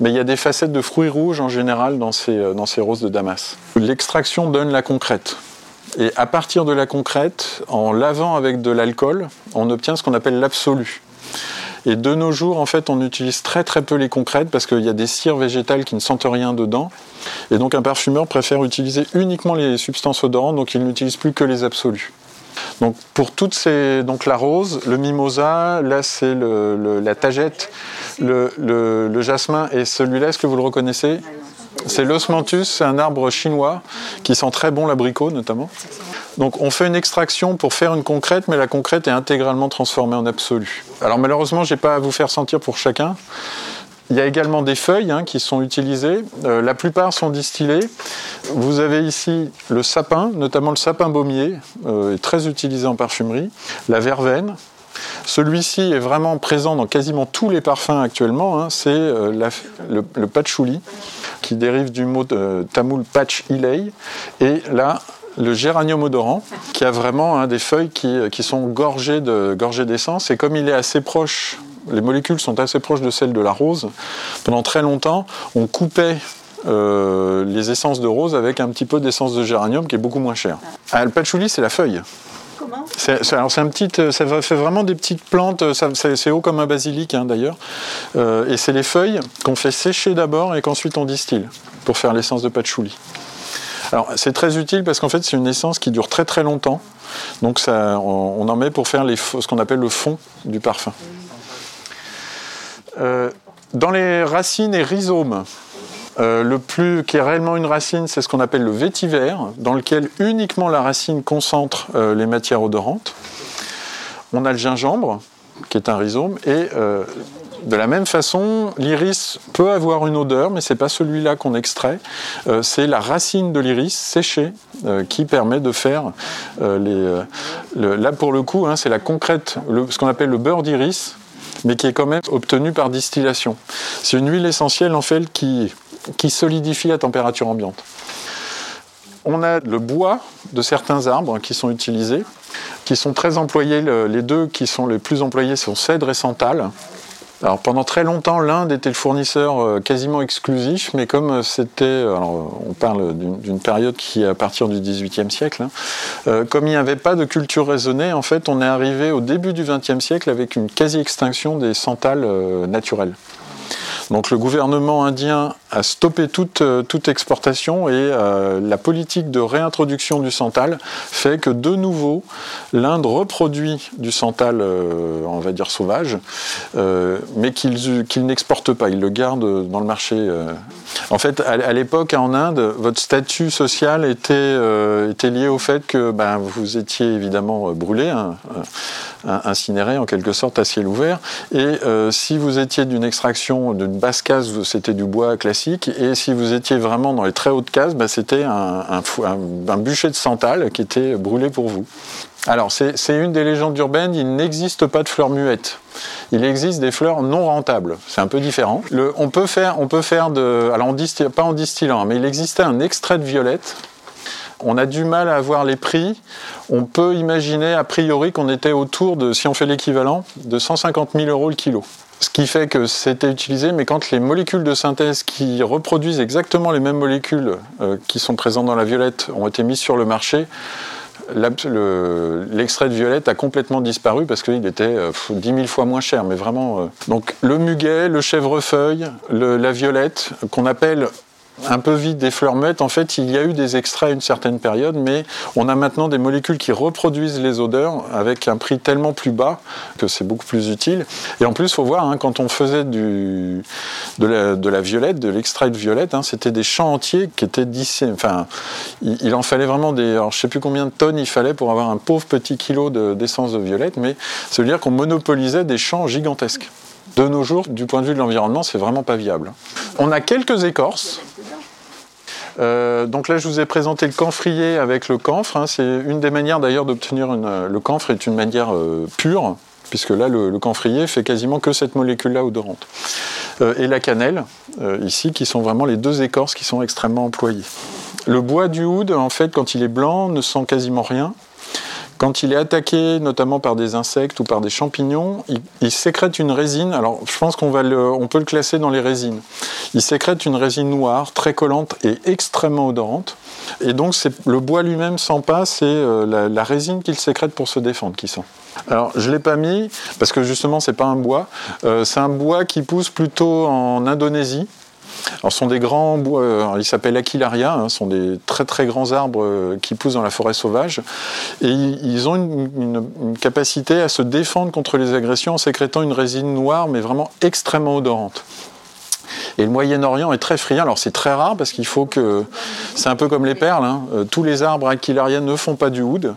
mais il y a des facettes de fruits rouges en général dans ces, euh, dans ces roses de Damas. L'extraction donne la concrète. Et à partir de la concrète, en lavant avec de l'alcool, on obtient ce qu'on appelle l'absolu. Et de nos jours, en fait, on utilise très très peu les concrètes parce qu'il y a des cires végétales qui ne sentent rien dedans. Et donc un parfumeur préfère utiliser uniquement les substances odorantes, donc il n'utilise plus que les absolus. Donc pour toutes ces, donc la rose, le mimosa, là c'est la tagette, le, jasmin et celui-là, est-ce que vous le reconnaissez? C'est l'osmanthus, c'est un arbre chinois qui sent très bon l'abricot notamment. Donc on fait une extraction pour faire une concrète, mais la concrète est intégralement transformée en absolu. Alors malheureusement, je n'ai pas à vous faire sentir pour chacun. Il y a également des feuilles hein, qui sont utilisées. Euh, la plupart sont distillées. Vous avez ici le sapin, notamment le sapin baumier, euh, très utilisé en parfumerie. La verveine. Celui-ci est vraiment présent dans quasiment tous les parfums actuellement. hein. C'est euh, le, patchouli, qui dérive du mot tamoul patch ilay. Et là, le géranium odorant, qui a vraiment hein, des feuilles qui, qui sont gorgées de- gorgées d'essence. Et comme il est assez proche, les molécules sont assez proches de celles de la rose, pendant très longtemps, on coupait euh, les essences de rose avec un petit peu d'essence de géranium qui est beaucoup moins cher. Ah, le patchouli, c'est la feuille. Comment? Alors c'est un petit, euh, ça fait vraiment des petites plantes. euh, ça- c'est, c'est haut comme un basilic hein, d'ailleurs. Euh, et c'est les feuilles qu'on fait sécher d'abord et qu'ensuite on distille pour faire l'essence de patchouli. Alors c'est très utile parce qu'en fait c'est une essence qui dure très très longtemps. Donc on, en met pour faire ce qu'on appelle le fond du parfum. Euh, dans les racines et rhizomes, euh, le plus qui est réellement une racine, c'est ce qu'on appelle le vétiver, dans lequel uniquement la racine concentre euh, les matières odorantes. On a le gingembre, qui est un rhizome, et de la même façon, l'iris peut avoir une odeur, mais c'est pas celui-là qu'on extrait. Euh, c'est la racine de l'iris séchée euh, qui permet de faire euh, les. le- là, pour le coup, hein, c'est la concrète, ce qu'on appelle le beurre d'iris, mais qui est quand même obtenu par distillation. C'est une huile essentielle en fait qui, qui solidifie à température ambiante. On a le bois de certains arbres qui sont utilisés, qui sont très employés. Le- les deux qui sont les plus employés sont cèdre et santal. Alors pendant très longtemps, l'Inde était le fournisseur euh, quasiment exclusif, mais comme euh, c'était, alors on parle d'une période qui est à partir du XVIIIe siècle, hein, euh, comme il n'y avait pas de culture raisonnée, en fait, on est arrivé au début du XXe siècle avec une quasi-extinction des santales euh, naturelles. Donc le gouvernement indien a stoppé toute, euh, toute exportation et euh, la politique de réintroduction du santal fait que de nouveau l'Inde reproduit du santal, euh, on va dire sauvage, mais qu'il qu'il n'exporte pas, il le garde dans le marché. En fait, à, à l'époque en Inde, votre statut social était, était lié au fait que ben, vous étiez évidemment brûlé, hein, incinéré en quelque sorte à ciel ouvert, et si vous étiez d'une extraction d'une basse case, c'était du bois classique, et si vous étiez vraiment dans les très hautes cases, ben, c'était un, bûcher de santal qui était brûlé pour vous. Alors, c'est une des légendes urbaines, il n'existe pas de fleurs muettes. Il existe des fleurs non rentables. C'est un peu différent. On, peut faire, on peut faire de. Alors, pas en distillant, mais il existait un extrait de violette. On a du mal à avoir les prix. On peut imaginer, a priori, qu'on était autour de, si on fait l'équivalent, de 150 000 euros le kilo. Ce qui fait que c'était utilisé, mais quand les molécules de synthèse qui reproduisent exactement les mêmes molécules euh, qui sont présentes dans la violette ont été mises sur le marché, l'extrait de violette a complètement disparu parce qu'il était euh, pff, 10 000 fois moins cher. Mais vraiment, euh, donc le muguet, le chèvrefeuille, le- la violette, qu'on appelle un peu vite des fleurs muettes, en fait, il y a eu des extraits à une certaine période, mais on a maintenant des molécules qui reproduisent les odeurs avec un prix tellement plus bas que c'est beaucoup plus utile. Et en plus, il faut voir, hein, quand on faisait de, la, de violette, de l'extrait de violette, hein, c'était des champs entiers qui étaient dissé- Enfin, il, en fallait vraiment des. Alors, je ne sais plus combien de tonnes il fallait pour avoir un pauvre petit kilo de- d'essence de, violette, mais ça veut dire qu'on monopolisait des champs gigantesques. De nos jours, du point de vue de l'environnement, c'est vraiment pas viable. On a quelques écorces. Euh, donc là, je vous ai présenté le camphrier avec le camphre. hein. C'est une des manières d'ailleurs d'obtenir une. euh, Le camphre est une manière euh, pure, puisque là, le, le camphrier fait quasiment que cette molécule-là odorante. Et la cannelle, ici, qui sont vraiment les deux écorces qui sont extrêmement employées. Le bois du oud, en fait, quand il est blanc, ne sent quasiment rien. Quand il est attaqué, notamment par des insectes ou par des champignons, il, sécrète une résine. Alors, je pense qu'on va le, on peut le classer dans les résines. Il sécrète une résine noire, très collante et extrêmement odorante. Et donc, c'est le bois lui-même sent pas, c'est euh, la, résine qu'il sécrète pour se défendre qui sent. Alors, je l'ai pas mis parce que justement, c'est pas un bois. Euh, c'est un bois qui pousse plutôt en Indonésie. Euh, ils s'appellent Aquilaria, hein, sont des très très grands arbres euh, qui poussent dans la forêt sauvage. Et ils ont une capacité à se défendre contre les agressions en sécrétant une résine noire, mais vraiment extrêmement odorante. Et le Moyen-Orient est très friand. Alors c'est très rare parce qu'il faut que. C'est un peu comme les perles. hein. Euh, tous les arbres aquilariens ne font pas du oud.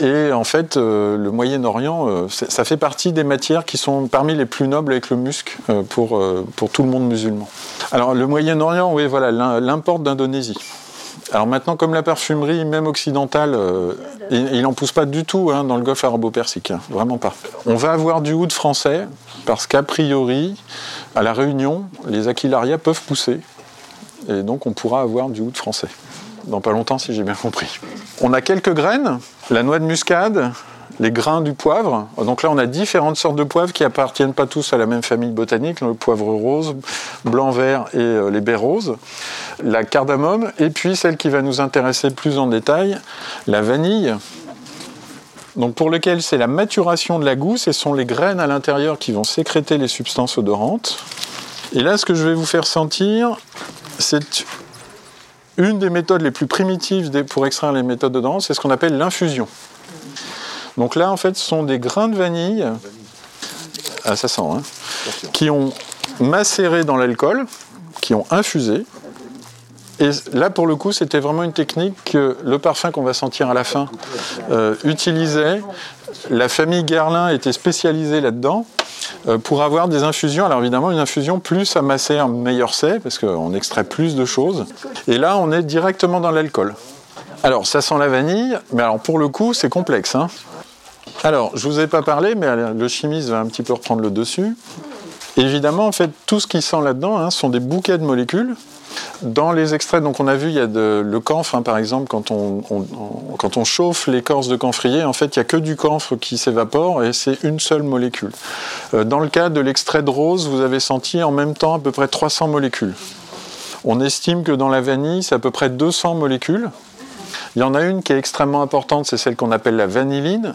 Et en fait, euh, le Moyen-Orient, euh, ça fait partie des matières qui sont parmi les plus nobles avec le musc pour, pour tout le monde musulman. Alors le Moyen-Orient, oui, voilà, l'im- l'importe d'Indonésie. Alors maintenant, comme la parfumerie, même occidentale, euh, il n'en pousse pas du tout hein, dans le golfe arabo-persique, hein, vraiment pas. On va avoir du oud français parce qu'a priori, à la Réunion, les aquilarias peuvent pousser et donc on pourra avoir du oud français dans pas longtemps si j'ai bien compris. On a quelques graines, la noix de muscade, les grains du poivre. Donc là, on a différentes sortes de poivres qui appartiennent pas tous à la même famille botanique, le poivre rose, blanc, vert et euh, les baies roses. La cardamome, et puis celle qui va nous intéresser plus en détail, la vanille. Donc pour lequel c'est la maturation de la gousse, ce sont les graines à l'intérieur qui vont sécréter les substances odorantes. Et là, ce que je vais vous faire sentir, c'est une des méthodes les plus primitives pour extraire les méthodes odorantes, c'est ce qu'on appelle l'infusion. Donc là, en fait, ce sont des grains de vanille, ah, ça sent, hein, qui ont macéré dans l'alcool, qui ont infusé. Et là, pour le coup, c'était vraiment une technique que le parfum qu'on va sentir à la fin euh, utilisait. La famille Guerlain était spécialisée là-dedans euh, pour avoir des infusions. Alors évidemment, une infusion, plus ça macère, meilleur c'est, parce qu'on extrait plus de choses. Et là, on est directement dans l'alcool. Alors, ça sent la vanille, mais alors pour le coup, c'est complexe. Hein. Alors, je ne vous ai pas parlé, mais le chimiste va un petit peu reprendre le dessus. Évidemment, en fait, tout ce qui sent là-dedans hein, sont des bouquets de molécules. Dans les extraits, donc on a vu, il y a le camphre, hein, par exemple, quand on, quand on chauffe l'écorce de camphrier, en fait, il n'y a que du camphre qui s'évapore et c'est une seule molécule. Euh, dans le cas de l'extrait de rose, vous avez senti en même temps à peu près 300 molécules. On estime que dans la vanille, c'est à peu près 200 molécules. Il y en a une qui est extrêmement importante, c'est celle qu'on appelle la vanilline.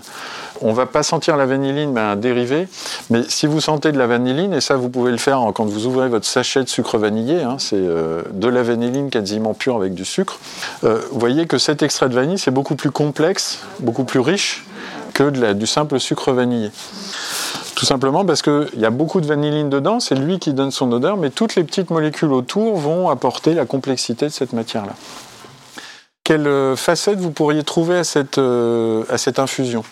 On ne va pas sentir la vanilline, mais un dérivé. Mais si vous sentez de la vanilline, et ça vous pouvez le faire quand vous ouvrez votre sachet de sucre vanillé, hein, c'est euh, de la vanilline quasiment pure avec du sucre, euh, vous voyez que cet extrait de vanille, c'est beaucoup plus complexe, beaucoup plus riche que du simple sucre vanillé. Tout simplement parce qu'il y a beaucoup de vanilline dedans, c'est lui qui donne son odeur, mais toutes les petites molécules autour vont apporter la complexité de cette matière-là. Quelle euh, facette vous pourriez trouver à cette, euh, infusion?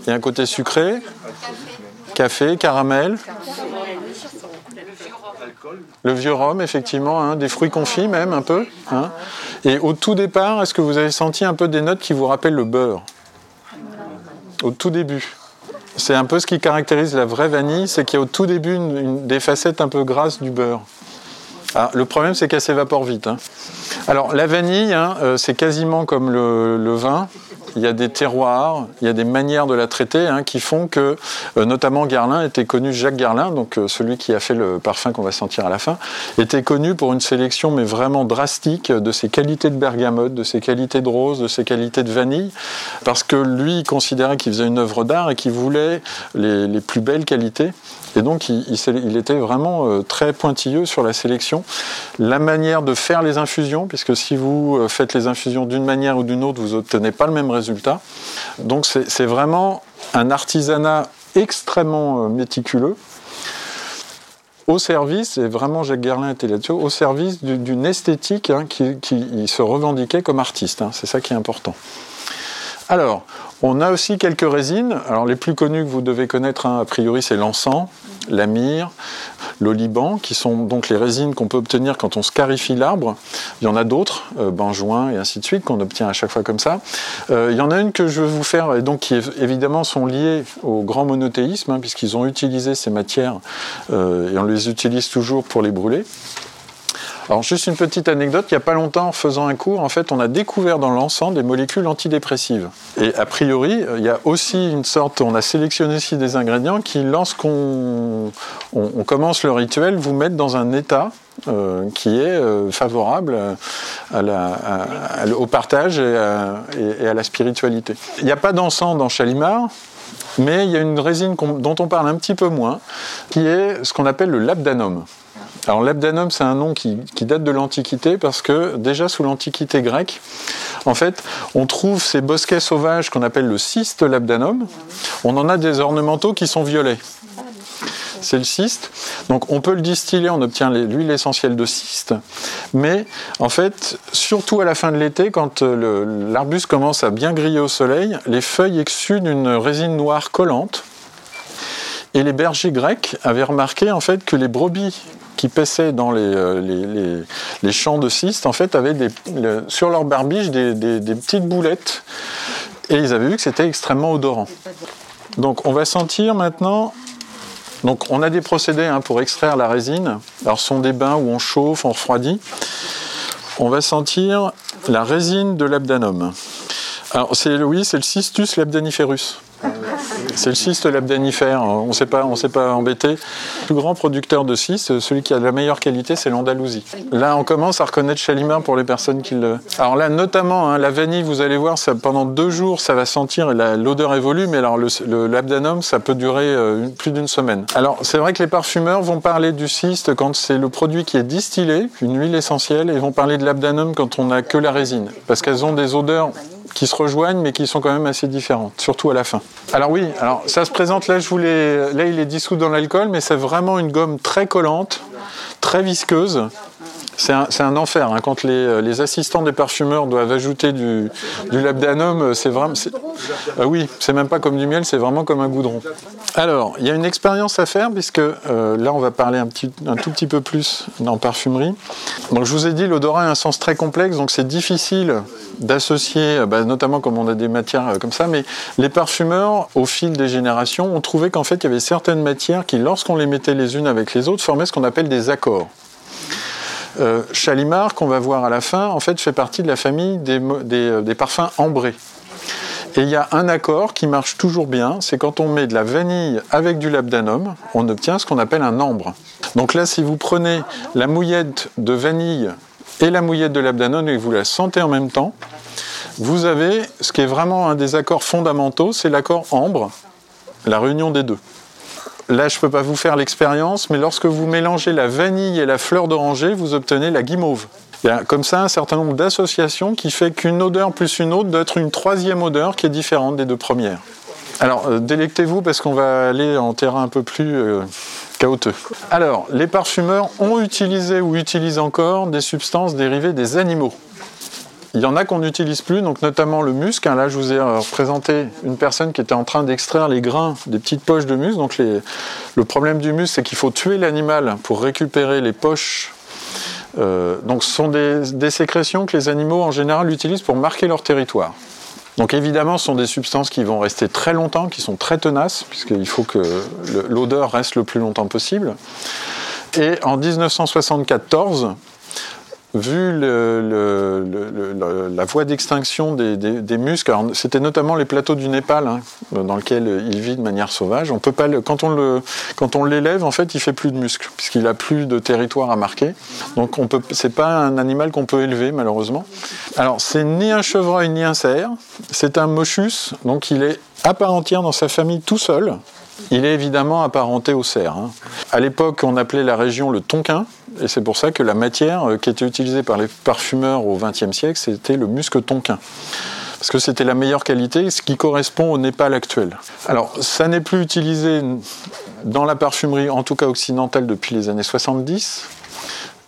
Il y a un côté sucré, café, caramel. Le vieux rhum, effectivement, hein, des fruits confits même un peu. Hein. Et au tout départ, est-ce que vous avez senti un peu des notes qui vous rappellent le beurre? Au tout début. C'est un peu ce qui caractérise la vraie vanille, c'est qu'il y a au tout début des facettes un peu grasses du beurre. Ah, le problème, c'est qu'elle s'évapore vite. Hein. Alors, la vanille, hein, euh, c'est quasiment comme le, vin. Il y a des terroirs, il y a des manières de la traiter hein, qui font que, euh, notamment Garlin était connu, Jacques Garlin, donc euh, celui qui a fait le parfum qu'on va sentir à la fin, était connu pour une sélection mais vraiment drastique de ses qualités de bergamote, de ses qualités de rose, de ses qualités de vanille, parce que lui il considérait qu'il faisait une œuvre d'art et qu'il voulait les plus belles qualités. Et donc, il, était vraiment euh, très pointilleux sur la sélection. La manière de faire les infusions, puisque si vous faites les infusions d'une manière ou d'une autre, vous n'obtenez pas le même résultat. Donc, c'est vraiment un artisanat extrêmement euh, méticuleux au service, et vraiment Jacques Guerlain était là-dessus, au service d'une esthétique hein, qui, se revendiquait comme artiste. Hein. c'est ça qui est important. Alors, on a aussi quelques résines. Alors, les plus connues que vous devez connaître, hein, a priori, c'est l'encens, la myrrhe, l'oliban, qui sont donc les résines qu'on peut obtenir quand on scarifie l'arbre. Il y en a d'autres, euh, benjoin et ainsi de suite, qu'on obtient à chaque fois comme ça. Euh, il y en a une que je vais vous faire, et donc qui évidemment sont liées au grand monothéisme, hein, puisqu'ils ont utilisé ces matières, euh, et on les utilise toujours pour les brûler. Alors juste une petite anecdote, il n'y a pas longtemps, en faisant un cours, en fait, on a découvert dans l'encens des molécules antidépressives. Et a priori, il y a aussi une sorte, on a sélectionné aussi des ingrédients qui, lorsqu'on on, commence le rituel, vous mettent dans un état euh, qui est euh, favorable au partage et à, la spiritualité. Il n'y a pas d'encens dans Chalimard, mais il y a une résine dont on parle un petit peu moins, qui est ce qu'on appelle le labdanum. Alors l'abdanum, c'est un nom qui, date de l'Antiquité parce que déjà sous l'Antiquité grecque, en fait, on trouve ces bosquets sauvages qu'on appelle le cyste labdanum. On en a des ornementaux qui sont violets. C'est le cyste. Donc on peut le distiller, on obtient l'huile essentielle de cyste. Mais en fait, surtout à la fin de l'été, quand euh, l'arbuste commence à bien griller au soleil, les feuilles exsudent une résine noire collante. Et les bergers grecs avaient remarqué en fait que les brebis qui paissaient dans les, les, champs de cystes, en fait, avaient sur leur barbiche des, des petites boulettes. Et ils avaient vu que c'était extrêmement odorant. Donc on va sentir maintenant donc on a des procédés hein, pour extraire la résine. Alors ce sont des bains où on chauffe, on refroidit. On va sentir la résine de l'abdanum. Alors c'est oui, c'est le Cistus labdaniferus. C'est le cyste labdanifère, on ne s'est pas, pas embêté. Le plus grand producteur de cyste, celui qui a la meilleure qualité, c'est l'Andalousie. Là, on commence à reconnaître Chalimar pour les personnes qui le... Alors là, notamment, hein, la vanille, vous allez voir, ça, pendant deux jours, ça va sentir, l'odeur évolue, mais alors l'abdanum, ça peut durer euh, plus d'une semaine. Alors, c'est vrai que les parfumeurs vont parler du cyste quand c'est le produit qui est distillé, une huile essentielle, et vont parler de l'abdanum quand on n'a que la résine, parce qu'elles ont des odeurs qui se rejoignent mais qui sont quand même assez différentes, surtout à la fin. Alors oui, alors ça se présente là, je voulais, là il est dissous dans l'alcool, mais c'est vraiment une gomme très collante, très visqueuse. C'est un, enfer. Hein. Quand les, assistants des parfumeurs doivent ajouter du, labdanum, c'est vraiment. Euh, oui, c'est même pas comme du miel, c'est vraiment comme un goudron. Alors, il y a une expérience à faire, puisque euh, là, on va parler un, tout petit peu plus en parfumerie. Donc, je vous ai dit, l'odorat a un sens très complexe, donc c'est difficile d'associer, euh, bah, notamment comme on a des matières comme ça, mais les parfumeurs, au fil des générations, ont trouvé qu'en fait, il y avait certaines matières qui, lorsqu'on les mettait les unes avec les autres, formaient ce qu'on appelle des accords. Euh, Chalimar, qu'on va voir à la fin, en fait, fait partie de la famille des, euh, parfums ambrés. Et il y a un accord qui marche toujours bien, c'est quand on met de la vanille avec du labdanum, on obtient ce qu'on appelle un ambre. Donc là, si vous prenez la mouillette de vanille et la mouillette de labdanum et que vous la sentez en même temps, vous avez ce qui est vraiment un des accords fondamentaux, c'est l'accord ambre, la réunion des deux. Là, je ne peux pas vous faire l'expérience, mais lorsque vous mélangez la vanille et la fleur d'oranger, vous obtenez la guimauve. Il y a comme ça un certain nombre d'associations qui fait qu'une odeur plus une autre doit être une troisième odeur qui est différente des deux premières. Alors, euh, délectez-vous parce qu'on va aller en terrain un peu plus euh, chaotique. Alors, les parfumeurs ont utilisé ou utilisent encore des substances dérivées des animaux. Il y en a qu'on n'utilise plus, donc notamment le musc. Hein. Là, je vous ai euh, présenté une personne qui était en train d'extraire les grains des petites poches de musc. Donc le problème du musc, c'est qu'il faut tuer l'animal pour récupérer les poches. Euh, donc ce sont des, sécrétions que les animaux en général utilisent pour marquer leur territoire. Donc évidemment, ce sont des substances qui vont rester très longtemps, qui sont très tenaces, puisqu'il faut que l'odeur reste le plus longtemps possible. Et en 1974, vu la voie d'extinction des, muscles, c'était notamment les plateaux du Népal hein, dans lesquels il vit de manière sauvage. On peut pas quand on l'élève, en fait, il fait plus de muscles puisqu'il a plus de territoire à marquer. Donc on peut, c'est pas un animal qu'on peut élever malheureusement. Alors c'est ni un chevreuil ni un cerf, c'est un mochus, donc il est à part entière dans sa famille tout seul. Il est évidemment apparenté au cerf. Hein. À l'époque, on appelait la région le Tonkin, et c'est pour ça que la matière euh, qui était utilisée par les parfumeurs au XXe siècle, c'était le musc tonquin. Parce que c'était la meilleure qualité, ce qui correspond au Népal actuel. Alors, ça n'est plus utilisé dans la parfumerie, en tout cas occidentale, depuis les années 70.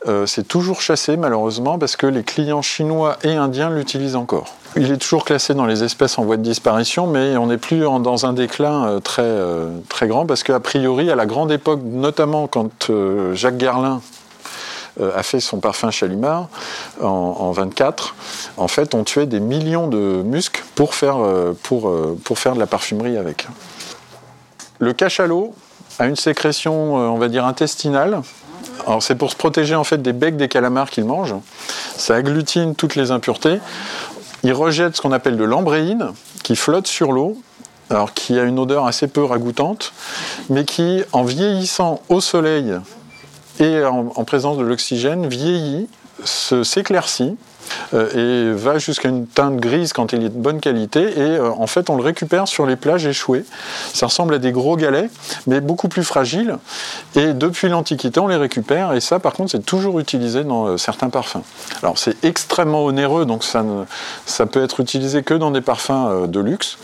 Euh, c'est toujours chassé malheureusement parce que les clients chinois et indiens l'utilisent encore. Il est toujours classé dans les espèces en voie de disparition, mais on n'est plus dans un déclin euh, très, très grand parce qu'a priori, à la grande époque, notamment quand Jacques Garlin euh, a fait son parfum Chalimard en, 24, en fait, on tuait des millions de muscs pour faire, euh, euh, pour faire de la parfumerie avec. Le cachalot a une sécrétion, on va dire, intestinale. C'est pour se protéger en fait des becs des calamars qu'il mange. Ça agglutine toutes les impuretés. Il rejette ce qu'on appelle de l'ambréine qui flotte sur l'eau alors qui a une odeur assez peu ragoûtante, mais qui, en vieillissant au soleil et en, présence de l'oxygène vieillit, s'éclaircit et va jusqu'à une teinte grise quand il est de bonne qualité et euh, en fait on le récupère sur les plages échouées. Ça ressemble à des gros galets mais beaucoup plus fragiles et depuis l'Antiquité on les récupère et ça par contre c'est toujours utilisé dans euh, certains parfums. Alors c'est extrêmement onéreux donc ça, ne, ça peut être utilisé que dans des parfums de luxe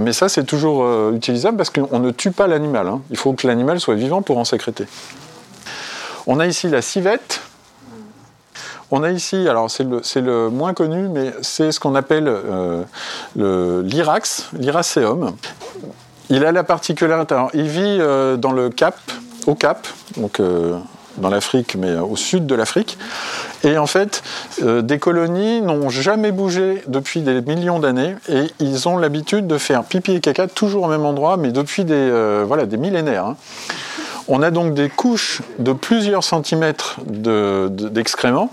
mais ça c'est toujours utilisable parce qu'on ne tue pas l'animal. Hein. Il faut que l'animal soit vivant pour en sécréter. On a ici la civette. On a ici, alors c'est le, moins connu, mais c'est ce qu'on appelle euh, l'Irax, l'Iraceum. Il a la particularité, il vit euh, dans le Cap, au Cap, donc euh, dans l'Afrique, mais au sud de l'Afrique. Et en fait, des colonies n'ont jamais bougé depuis des millions d'années et ils ont l'habitude de faire pipi et caca toujours au même endroit, mais depuis des millénaires. Hein. On a donc des couches de plusieurs centimètres d'excréments.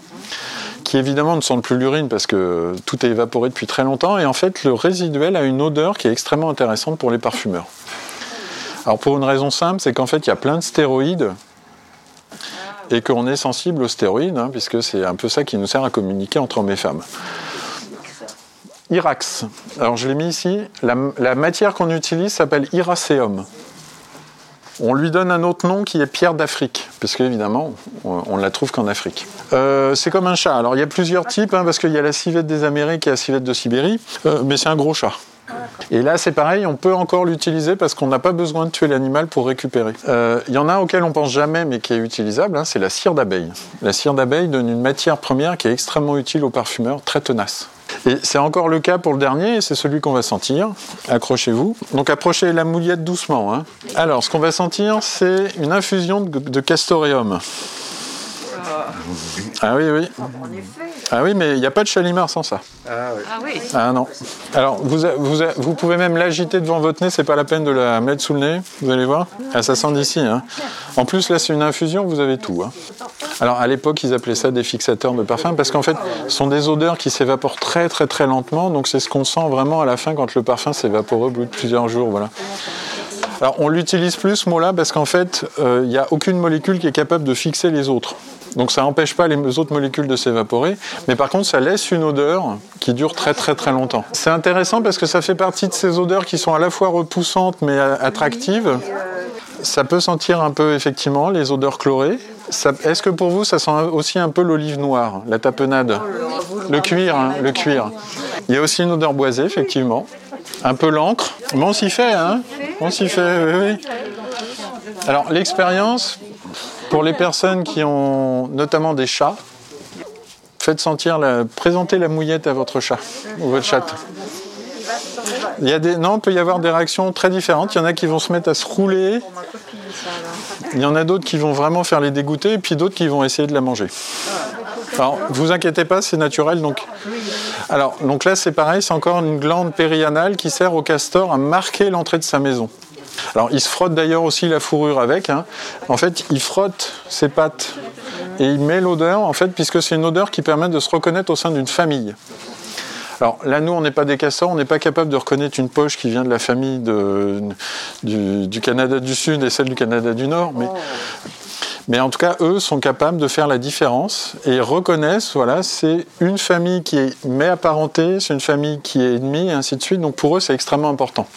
Qui évidemment ne sentent plus l'urine parce que tout est évaporé depuis très longtemps, et en fait le résiduel a une odeur qui est extrêmement intéressante pour les parfumeurs. Alors pour une raison simple, c'est qu'en fait il y a plein de stéroïdes et qu'on est sensible aux stéroïdes, hein, puisque c'est un peu ça qui nous sert à communiquer entre hommes et femmes. Irax. Alors je l'ai mis ici. La, matière qu'on utilise s'appelle iracéum. On lui donne un autre nom qui est pierre d'Afrique, parce qu'évidemment, on ne la trouve qu'en Afrique. Euh, c'est comme un chat. Alors, il y a plusieurs types, hein, parce qu'il y a la civette des Amériques et la civette de Sibérie, euh, mais c'est un gros chat. Et là, c'est pareil, on peut encore l'utiliser parce qu'on n'a pas besoin de tuer l'animal pour récupérer. Euh, il y en a auquel on pense jamais, mais qui est utilisable, hein, c'est la cire d'abeille. La cire d'abeille donne une matière première qui est extrêmement utile aux parfumeurs, très tenace. Et c'est encore le cas pour le dernier, c'est celui qu'on va sentir. Accrochez-vous. Donc approchez la mouillette doucement. Hein. Alors, ce qu'on va sentir, c'est une infusion de, de castoreum. Ah oui, oui. Ah oui, mais il n'y a pas de chalimar sans ça. Ah oui. Ah non. Alors, vous, vous, vous pouvez même l'agiter devant votre nez, c'est pas la peine de la mettre sous le nez, vous allez voir. Ah, ça sent d'ici. Hein. En plus, là, c'est une infusion, vous avez tout. Hein. Alors, à l'époque, ils appelaient ça des fixateurs de parfum parce qu'en fait, ce sont des odeurs qui s'évaporent très, très, très lentement. Donc, c'est ce qu'on sent vraiment à la fin quand le parfum s'évapore au bout de plusieurs jours. Voilà. Alors, on l'utilise plus, ce mot-là, parce qu'en fait, euh, il n'y a aucune molécule qui est capable de fixer les autres. Donc ça n'empêche pas les autres molécules de s'évaporer, mais par contre ça laisse une odeur qui dure très très très longtemps. C'est intéressant parce que ça fait partie de ces odeurs qui sont à la fois repoussantes mais attractives. Ça peut sentir un peu effectivement les odeurs chlorées. Est-ce que pour vous ça sent aussi un peu l'olive noire, la tapenade, le cuir, hein, le cuir. Il y a aussi une odeur boisée effectivement, un peu l'encre, mais on s'y fait, hein On s'y fait, oui, oui. Alors l'expérience, pour les personnes qui ont notamment des chats, faites sentir, la, présentez la mouillette à votre chat ou votre chatte. Il y a des, non, il peut y avoir des réactions très différentes. Il y en a qui vont se mettre à se rouler. Il y en a d'autres qui vont vraiment faire les dégoûter, et puis d'autres qui vont essayer de la manger. Alors, vous inquiétez pas, c'est naturel. Donc, alors, donc là, c'est pareil, c'est encore une glande périanale qui sert au castor à marquer l'entrée de sa maison. Alors il se frotte d'ailleurs aussi la fourrure avec. Hein. En fait, il frotte ses pattes et il met l'odeur, en fait, puisque c'est une odeur qui permet de se reconnaître au sein d'une famille. Alors là, nous, on n'est pas des casseurs, on n'est pas capable de reconnaître une poche qui vient de la famille du, Canada du Sud et celle du Canada du Nord, mais, en tout cas, eux sont capables de faire la différence et reconnaissent, voilà, c'est une famille qui est mais apparentée, c'est une famille qui est ennemie, et ainsi de suite. Donc pour eux, c'est extrêmement important.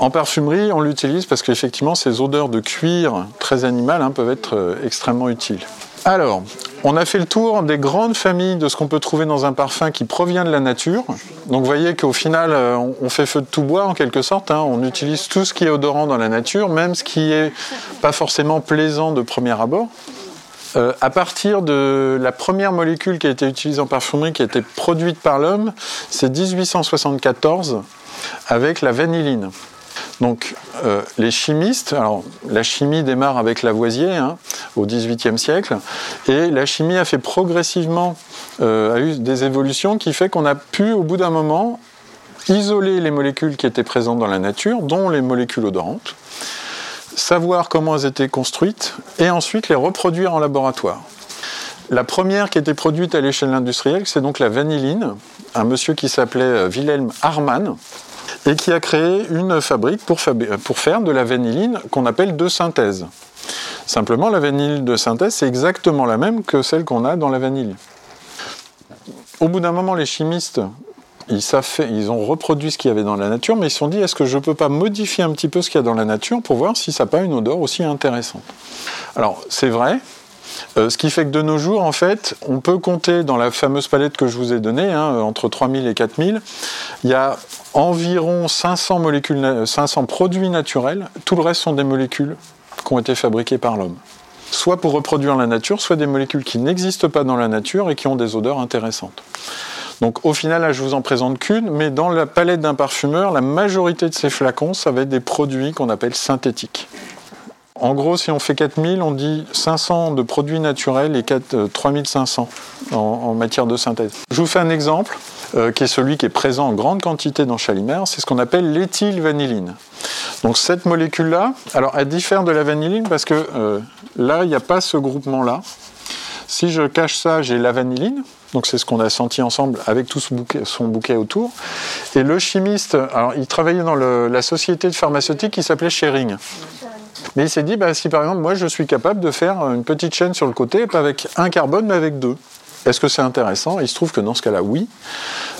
En parfumerie, on l'utilise parce qu'effectivement, ces odeurs de cuir très animal hein, peuvent être euh, extrêmement utiles. Alors, on a fait le tour des grandes familles de ce qu'on peut trouver dans un parfum qui provient de la nature. Donc vous voyez qu'au final, euh, on fait feu de tout bois en quelque sorte. Hein. On utilise tout ce qui est odorant dans la nature, même ce qui est pas forcément plaisant de premier abord. Euh, à partir de la première molécule qui a été utilisée en parfumerie, qui a été produite par l'homme, c'est 1874 avec la vanilline. Donc euh, les chimistes, alors la chimie démarre avec Lavoisier hein, au XVIIIe siècle, et la chimie a fait progressivement, euh, a eu des évolutions qui fait qu'on a pu au bout d'un moment isoler les molécules qui étaient présentes dans la nature, dont les molécules odorantes, savoir comment elles étaient construites, et ensuite les reproduire en laboratoire. La première qui a été produite à l'échelle industrielle, c'est donc la vanilline, un monsieur qui s'appelait euh, Wilhelm Harman, et qui a créé une fabrique pour, faire de la vanilline qu'on appelle de synthèse. Simplement, la vanille de synthèse, c'est exactement la même que celle qu'on a dans la vanille. Au bout d'un moment, les chimistes, ils, ils ont reproduit ce qu'il y avait dans la nature, mais ils se sont dit, est-ce que je ne peux pas modifier un petit peu ce qu'il y a dans la nature pour voir si ça n'a pas une odeur aussi intéressante? Alors, c'est vrai, euh, ce qui fait que de nos jours, en fait, on peut compter dans la fameuse palette que je vous ai donnée, hein, entre 3000 et 4000, il y a environ 500, molécules, 500 produits naturels. Tout le reste sont des molécules qui ont été fabriquées par l'homme. Soit pour reproduire la nature, soit des molécules qui n'existent pas dans la nature et qui ont des odeurs intéressantes. Donc au final, là, je vous en présente qu'une, mais dans la palette d'un parfumeur, la majorité de ces flacons, ça va être des produits qu'on appelle synthétiques. En gros, si on fait 4000, on dit 500 de produits naturels et 4, 3500 en, en, matière de synthèse. Je vous fais un exemple euh, qui est celui qui est présent en grande quantité dans Chalimère, c'est ce qu'on appelle l'éthylvanilline. Donc cette molécule-là, elle diffère de la vanilline parce que euh, là, il n'y a pas ce groupement-là. Si je cache ça, j'ai la vanilline, donc c'est ce qu'on a senti ensemble avec tout son bouquet autour. Et le chimiste, il travaillait dans la société de pharmaceutique qui s'appelait Schering. Mais il s'est dit, bah, si par exemple moi je suis capable de faire une petite chaîne sur le côté, pas avec un carbone mais avec deux. Est-ce que c'est intéressant? Il se trouve que dans ce cas-là, oui,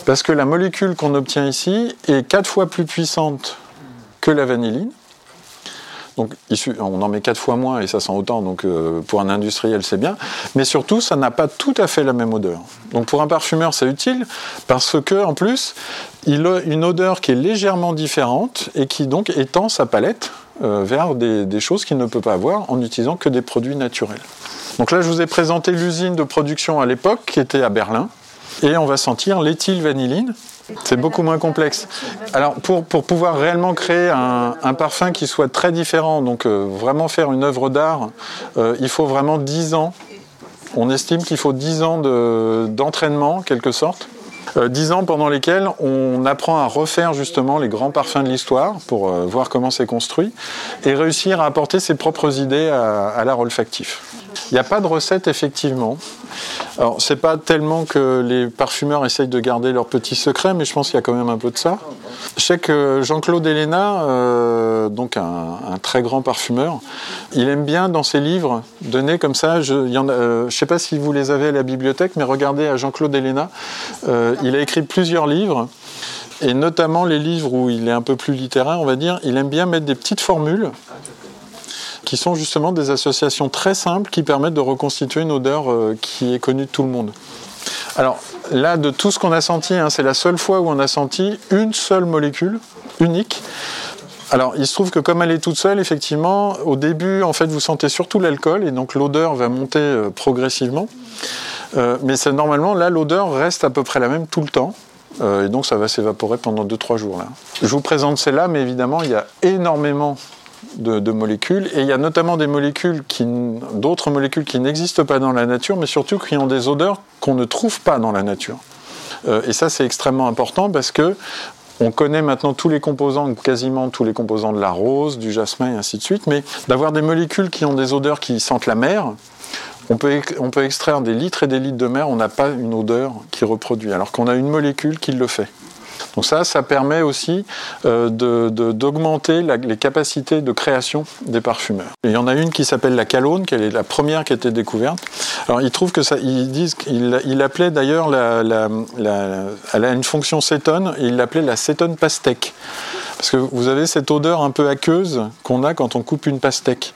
parce que la molécule qu'on obtient ici est quatre fois plus puissante que la vanilline. Donc, on en met quatre fois moins et ça sent autant, donc euh, pour un industriel, c'est bien. Mais surtout, ça n'a pas tout à fait la même odeur. Donc, pour un parfumeur, c'est utile parce que, en plus, il a une odeur qui est légèrement différente et qui donc étend sa palette euh, vers des, choses qu'il ne peut pas avoir en n'utilisant que des produits naturels. Donc là, je vous ai présenté l'usine de production à l'époque qui était à Berlin. Et on va sentir l'éthylvanilline. C'est beaucoup moins complexe. Alors, pour, pouvoir réellement créer un, un, parfum qui soit très différent, donc euh, vraiment faire une œuvre d'art, euh, il faut vraiment 10 ans. On estime qu'il faut 10 ans d'entraînement, en quelque sorte. Euh, 10 ans pendant lesquels on apprend à refaire justement les grands parfums de l'histoire pour euh, voir comment c'est construit et réussir à apporter ses propres idées à, à l'art olfactif. Il n'y a pas de recette effectivement. Alors c'est pas tellement que les parfumeurs essayent de garder leurs petits secrets, mais je pense qu'il y a quand même un peu de ça. Je sais que Jean-Claude Héléna, euh, donc un, un, très grand parfumeur, il aime bien dans ses livres donner comme ça. Je ne euh, sais pas si vous les avez à la bibliothèque, mais regardez à Jean-Claude Héléna. Euh, il a écrit plusieurs livres. Et notamment les livres où il est un peu plus littéraire, on va dire, il aime bien mettre des petites formules qui sont justement des associations très simples qui permettent de reconstituer une odeur euh, qui est connue de tout le monde. Alors là, de tout ce qu'on a senti, hein, c'est la seule fois où on a senti une seule molécule, unique. Alors, il se trouve que comme elle est toute seule, effectivement, au début, en fait, vous sentez surtout l'alcool et donc l'odeur va monter euh, progressivement. Euh, mais c'est normalement, là, l'odeur reste à peu près la même tout le temps. Et donc, ça va s'évaporer pendant 2-3 jours. Là. Je vous présente celle-là, mais évidemment, il y a énormément de, molécules. Et il y a notamment des molécules qui, d'autres molécules qui n'existent pas dans la nature, mais surtout qui ont des odeurs qu'on ne trouve pas dans la nature. Euh, et ça, c'est extrêmement important parce que on connaît maintenant tous les composants, quasiment tous les composants de la rose, du jasmin et ainsi de suite, mais d'avoir des molécules qui ont des odeurs qui sentent la mer, on peut, on peut extraire des litres et des litres de mer, on n'a pas une odeur qui reproduit, alors qu'on a une molécule qui le fait. Donc ça, ça permet aussi euh, d'augmenter les capacités de création des parfumeurs. Il y en a une qui s'appelle la calone, qui est la première qui a été découverte. Alors ils trouvent que ça, ils disent il appelait d'ailleurs la, elle a une fonction cétone et il l'appelait la cétone pastèque. Parce que vous avez cette odeur un peu aqueuse qu'on a quand on coupe une pastèque.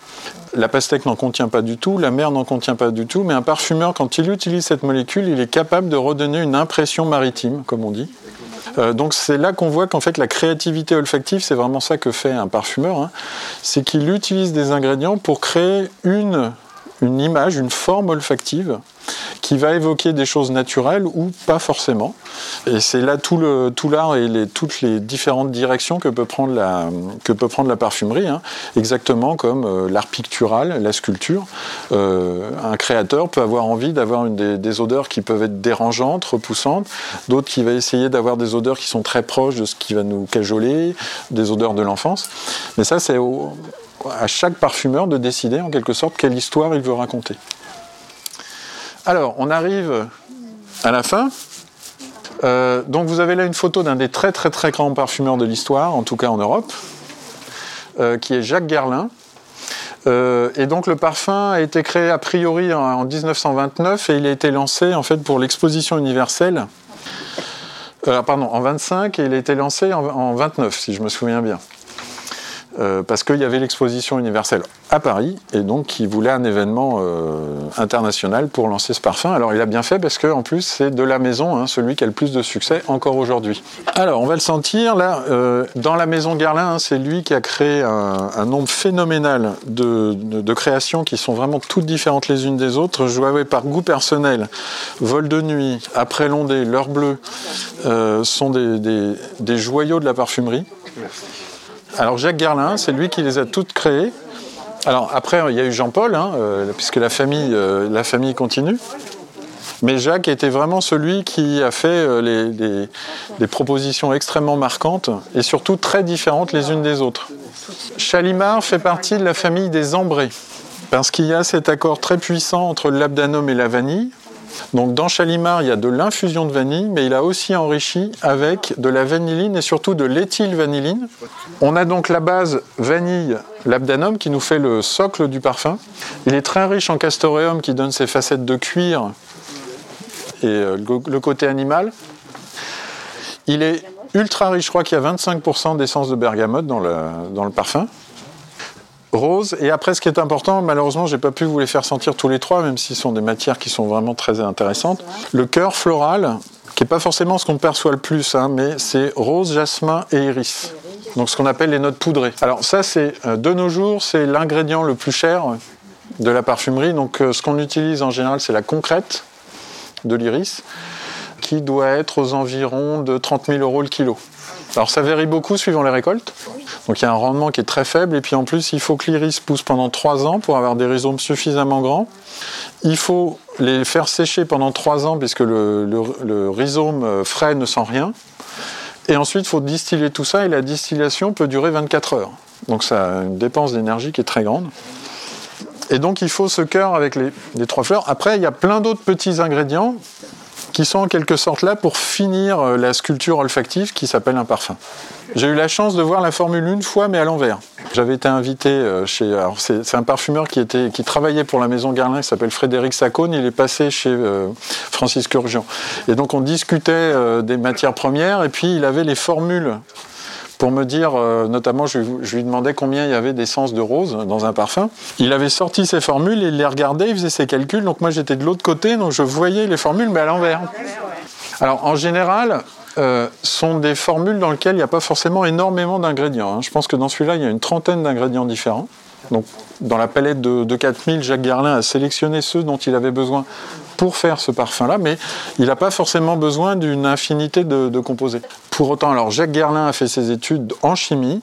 La pastèque n'en contient pas du tout, la mer n'en contient pas du tout, mais un parfumeur, quand il utilise cette molécule, il est capable de redonner une impression maritime, comme on dit. Euh, donc c'est là qu'on voit qu'en fait la créativité olfactive, c'est vraiment ça que fait un parfumeur, hein. c'est qu'il utilise des ingrédients pour créer une, une image, une forme olfactive qui va évoquer des choses naturelles ou pas forcément. Et c'est là tout l'art et toutes les différentes directions que peut prendre la, que peut prendre la parfumerie, hein. exactement comme euh, l'art pictural, la sculpture. Euh, un créateur peut avoir envie d'avoir des, des, odeurs qui peuvent être dérangeantes, repoussantes, d'autres qui va essayer d'avoir des odeurs qui sont très proches de ce qui va nous cajoler, des odeurs de l'enfance. Mais ça, c'est à chaque parfumeur de décider en quelque sorte quelle histoire il veut raconter. Alors, on arrive à la fin. Euh, donc, vous avez là une photo d'un des très très très grands parfumeurs de l'histoire, en tout cas en Europe, euh, qui est Jacques Guerlain. Euh, et donc, le parfum a été créé a priori en, en 1929 et il a été lancé en fait pour l'exposition universelle. Pardon, en 25 et il a été lancé en, en 29, si je me souviens bien. Euh, parce qu'il y avait l'exposition universelle à Paris et donc qui voulait un événement euh, international pour lancer ce parfum. Alors il a bien fait parce qu'en plus c'est de la maison, hein, celui qui a le plus de succès encore aujourd'hui. Alors on va le sentir là, euh, dans la maison Guerlain, hein, c'est lui qui a créé un, nombre phénoménal de, créations qui sont vraiment toutes différentes les unes des autres. Je par goût personnel, Vol de nuit, Après l'ondée, L'heure bleue, sont des, des joyaux de la parfumerie. Merci. Alors Jacques Guerlain, c'est lui qui les a toutes créées. Alors après, il y a eu Jean-Paul, hein, euh, puisque la famille, euh, la famille continue. Mais Jacques était vraiment celui qui a fait euh, les, des, des propositions extrêmement marquantes et surtout très différentes les unes des autres. Chalimard fait partie de la famille des ambrés, parce qu'il y a cet accord très puissant entre labdanum et la vanille. Donc dans Chalimard, il y a de l'infusion de vanille, mais il a aussi enrichi avec de la vanilline et surtout de l'éthylvanilline. On a donc la base vanille labdanum qui nous fait le socle du parfum. Il est très riche en castoreum qui donne ses facettes de cuir et euh, le côté animal. Il est ultra riche, je crois qu'il y a 25% d'essence de bergamote dans le parfum. Rose, et après ce qui est important, malheureusement, j'ai pas pu vous les faire sentir tous les trois, même s'ils sont des matières qui sont vraiment très intéressantes. Le cœur floral, qui n'est pas forcément ce qu'on perçoit le plus, hein, mais c'est rose, jasmin et iris. Donc ce qu'on appelle les notes poudrées. Alors ça, c'est euh, de nos jours, c'est l'ingrédient le plus cher de la parfumerie. Donc euh, ce qu'on utilise en général, c'est la concrète de l'iris, qui doit être aux environs de 30 000 euros le kilo. Alors ça varie beaucoup suivant les récoltes. Donc il y a un rendement qui est très faible et puis en plus il faut que l'iris pousse pendant 3 ans pour avoir des rhizomes suffisamment grands. Il faut les faire sécher pendant 3 ans puisque le, rhizome euh, frais ne sent rien. Et ensuite il faut distiller tout ça et la distillation peut durer 24 heures. Donc ça a une dépense d'énergie qui est très grande. Et donc il faut ce cœur avec les trois fleurs. Après il y a plein d'autres petits ingrédients qui sont en quelque sorte là pour finir euh, la sculpture olfactive qui s'appelle un parfum. J'ai eu la chance de voir la formule une fois, mais à l'envers. J'avais été invité euh, chez. C'est, un parfumeur qui, était, qui travaillait pour la maison Garlin, qui s'appelle Frédéric Sacone. Il est passé chez euh, Francis Curgian. Et donc on discutait des matières premières, et puis il avait les formules pour me dire, euh, notamment, je, lui demandais combien il y avait d'essence de rose dans un parfum. Il avait sorti ses formules, il les regardait, il faisait ses calculs. Donc moi, j'étais de l'autre côté, donc je voyais les formules, mais à l'envers. Alors, en général, euh, sont des formules dans lesquelles il n'y a pas forcément énormément d'ingrédients. hein. Je pense que dans celui-là, il y a une trentaine d'ingrédients différents. Donc, dans la palette de, de 4000, Jacques Garlin a sélectionné ceux dont il avait besoin pour faire ce parfum-là, mais il n'a pas forcément besoin d'une infinité de, composés. Pour autant, alors Jacques Guerlain a fait ses études en chimie.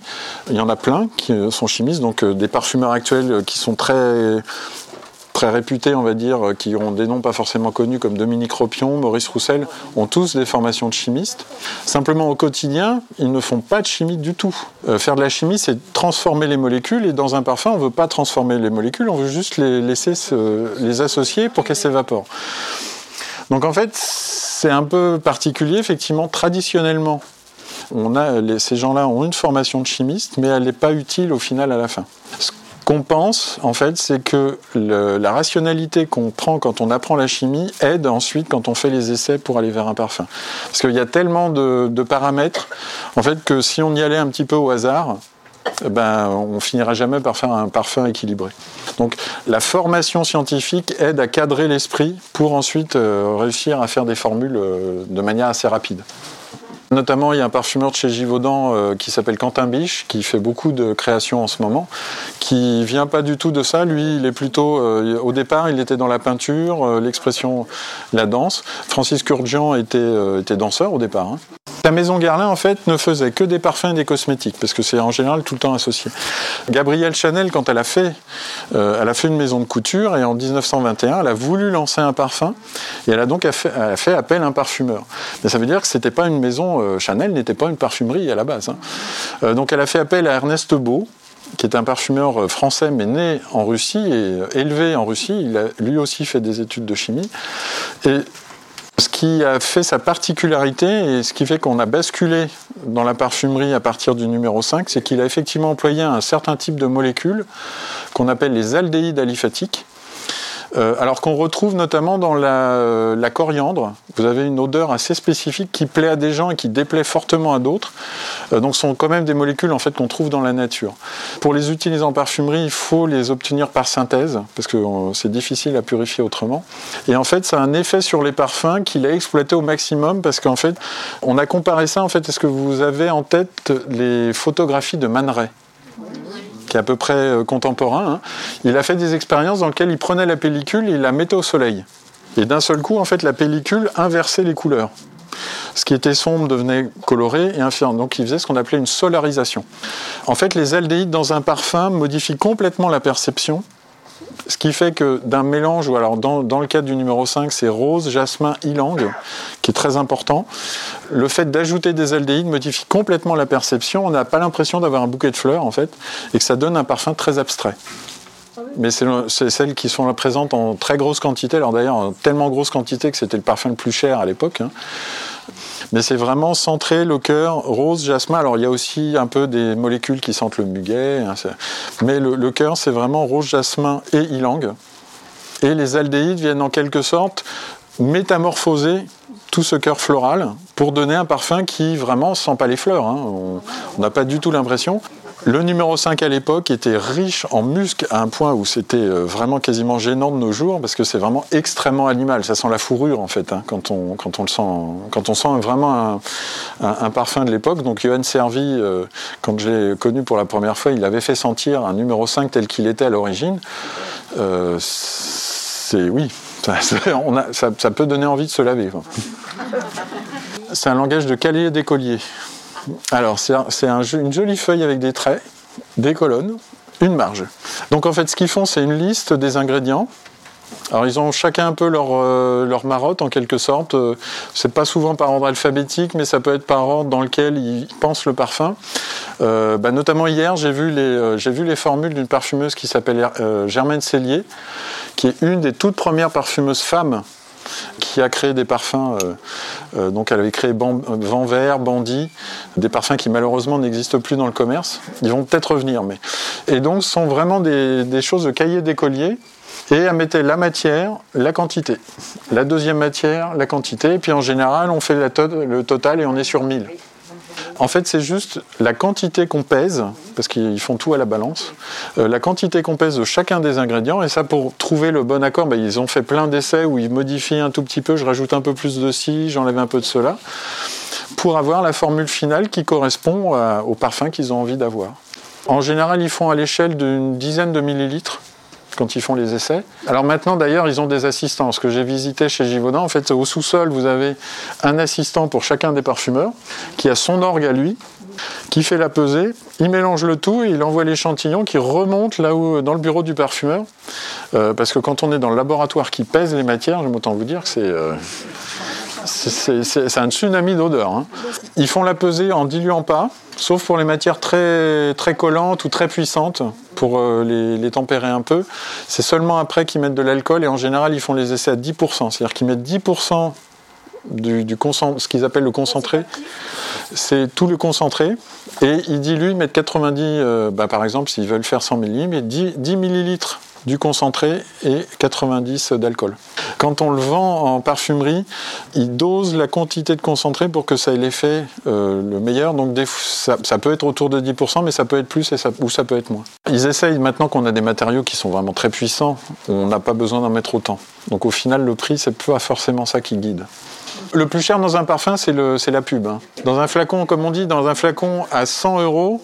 Il y en a plein qui sont chimistes, donc euh, des parfumeurs actuels euh, qui sont très très réputés, on va dire, euh, qui ont des noms pas forcément connus comme Dominique Ropion, Maurice Roussel, ont tous des formations de chimistes. Simplement au quotidien, ils ne font pas de chimie du tout. Euh, faire de la chimie, c'est transformer les molécules, et dans un parfum, on ne veut pas transformer les molécules, on veut juste les laisser se- les associer pour qu'elles s'évaporent. Donc en fait, c'est un peu particulier, effectivement, traditionnellement. On a, ces gens-là ont une formation de chimiste, mais elle n'est pas utile au final à la fin. Qu'on pense, en fait, c'est que la rationalité qu'on prend quand on apprend la chimie aide ensuite quand on fait les essais pour aller vers un parfum. Parce qu'il y a tellement de, de paramètres, en fait, que si on y allait un petit peu au hasard, eh ben, on finira jamais par faire un parfum équilibré. Donc la formation scientifique aide à cadrer l'esprit pour ensuite euh, réussir à faire des formules euh, de manière assez rapide. Notamment, il y a un parfumeur de chez Givaudan euh, qui s'appelle Quentin Biche, qui fait beaucoup de créations en ce moment, qui vient pas du tout de ça. Lui, il est plutôt, euh, au départ, il était dans la peinture, euh, l'expression, la danse. Francis euh, était danseur au départ. hein. La maison Guerlain, en fait, ne faisait que des parfums et des cosmétiques, parce que c'est en général tout le temps associé. Gabrielle Chanel, quand elle a fait, euh, elle a fait une maison de couture, et en 1921, elle a voulu lancer un parfum, et elle a donc fait, appel à un parfumeur. Mais ça veut dire que c'était pas une maison, euh, Chanel n'était pas une parfumerie à la base. hein. Euh, donc elle a fait appel à Ernest Beau, qui est un parfumeur français mais né en Russie et élevé en Russie. Il a lui aussi fait des études de chimie. Et qui a fait sa particularité et ce qui fait qu'on a basculé dans la parfumerie à partir du numéro 5, c'est qu'il a effectivement employé un certain type de molécules qu'on appelle les aldéhydes aliphatiques. Euh, alors qu'on retrouve notamment dans la, euh, la coriandre. Vous avez une odeur assez spécifique qui plaît à des gens et qui déplaît fortement à d'autres. Euh, donc ce sont quand même des molécules en fait qu'on trouve dans la nature. Pour les utiliser en parfumerie, il faut les obtenir par synthèse parce que c'est difficile à purifier autrement. Et en fait, ça a un effet sur les parfums qu'il a exploité au maximum parce qu'en fait, on a comparé ça en fait. Est-ce que vous avez en tête les photographies de Man Ray qui est à peu près euh, contemporain, hein. il a fait des expériences dans lesquelles il prenait la pellicule et il la mettait au soleil. Et d'un seul coup, en fait, la pellicule inversait les couleurs. Ce qui était sombre devenait coloré et infirme. Donc il faisait ce qu'on appelait une solarisation. En fait, les aldéhydes dans un parfum modifient complètement la perception ce qui fait que d'un mélange, ou alors dans, le cadre du numéro 5, c'est rose, jasmin, ylang, qui est très important. Le fait d'ajouter des aldéhydes modifie complètement la perception. On n'a pas l'impression d'avoir un bouquet de fleurs, en fait, et que ça donne un parfum très abstrait. Mais c'est celles qui sont présentes en très grosse quantité. Alors d'ailleurs, en tellement grosse quantité que c'était le parfum le plus cher à l'époque. Hein. Mais c'est vraiment centré, le cœur, rose, jasmin. Alors il y a aussi un peu des molécules qui sentent le muguet. Hein, mais le, cœur, c'est vraiment rose, jasmin et ylang. Et les aldéhydes viennent en quelque sorte métamorphoser tout ce cœur floral pour donner un parfum qui vraiment sent pas les fleurs. Hein. On n'a pas du tout l'impression. Le numéro 5 à l'époque était riche en musc à un point où c'était euh, vraiment quasiment gênant de nos jours parce que c'est vraiment extrêmement animal. Ça sent la fourrure en fait hein, quand, on, quand on le sent. Quand on sent vraiment un, parfum de l'époque. Donc Johan Servi, euh, quand je l'ai connu pour la première fois, il avait fait sentir un numéro 5 tel qu'il était à l'origine. Euh, c'est oui, ça, ça, peut donner envie de se laver. C'est un langage de calier d'écolier. Alors, c'est une jolie feuille avec des traits, des colonnes, une marge. Donc, en fait, ce qu'ils font, c'est une liste des ingrédients. Alors, ils ont chacun un peu leur, euh, marotte, en quelque sorte. Euh, c'est pas souvent par ordre alphabétique, mais ça peut être par ordre dans lequel ils pensent le parfum. Euh, bah, notamment hier, j'ai vu, les, vu les formules d'une parfumeuse qui s'appelle Germaine Cellier, qui est une des toutes premières parfumeuses femmes qui a créé des parfums. Euh, euh, donc elle avait créé Vent Vert, Bandit, des parfums qui malheureusement n'existent plus dans le commerce. Ils vont peut-être revenir, mais. Et donc ce sont vraiment des, choses de cahier d'écolier. Et elle mettait la matière, la quantité. La deuxième matière, la quantité. Et puis en général, on fait le total et on est sur 1000. En fait, c'est juste la quantité qu'on pèse, parce qu'ils font tout à la balance, euh, la quantité qu'on pèse de chacun des ingrédients. Et ça, pour trouver le bon accord, bah, ils ont fait plein d'essais où ils modifient un tout petit peu, je rajoute un peu plus de ci, j'enlève un peu de cela, pour avoir la formule finale qui correspond au parfum qu'ils ont envie d'avoir. En général, ils font à l'échelle d'une dizaine de millilitres quand ils font les essais. Alors maintenant, d'ailleurs, ils ont des assistants. Ce que j'ai visité chez Givaudan, en fait, au sous-sol, vous avez un assistant pour chacun des parfumeurs qui a son orgue à lui, qui fait la pesée, il mélange le tout et il envoie l'échantillon qui remonte là où, dans le bureau du parfumeur. Euh, parce que quand on est dans le laboratoire qui pèse les matières, j'aime autant vous dire que c'est. Euh, c'est un tsunami d'odeur. Hein. Ils font la pesée en diluant pas, sauf pour les matières très, très collantes ou très puissantes, pour euh, les, tempérer un peu. C'est seulement après qu'ils mettent de l'alcool et en général ils font les essais à 10%. C'est-à-dire qu'ils mettent 10% du, ce qu'ils appellent le concentré. C'est tout le concentré. Et ils diluent, ils mettent 90, euh, bah, par exemple, s'ils veulent faire 100 ml, 10, 10 millilitres du concentré et 90 d'alcool. Quand on le vend en parfumerie, ils dosent la quantité de concentré pour que ça ait l'effet euh, le meilleur. Donc ça, peut être autour de 10%, mais ça peut être plus et ou ça peut être moins. Ils essayent maintenant qu'on a des matériaux qui sont vraiment très puissants, on n'a pas besoin d'en mettre autant. Donc au final, le prix, c'est pas forcément ça qui guide. Le plus cher dans un parfum, c'est la pub. Hein. Dans un flacon, comme on dit, dans un flacon à 100 euros,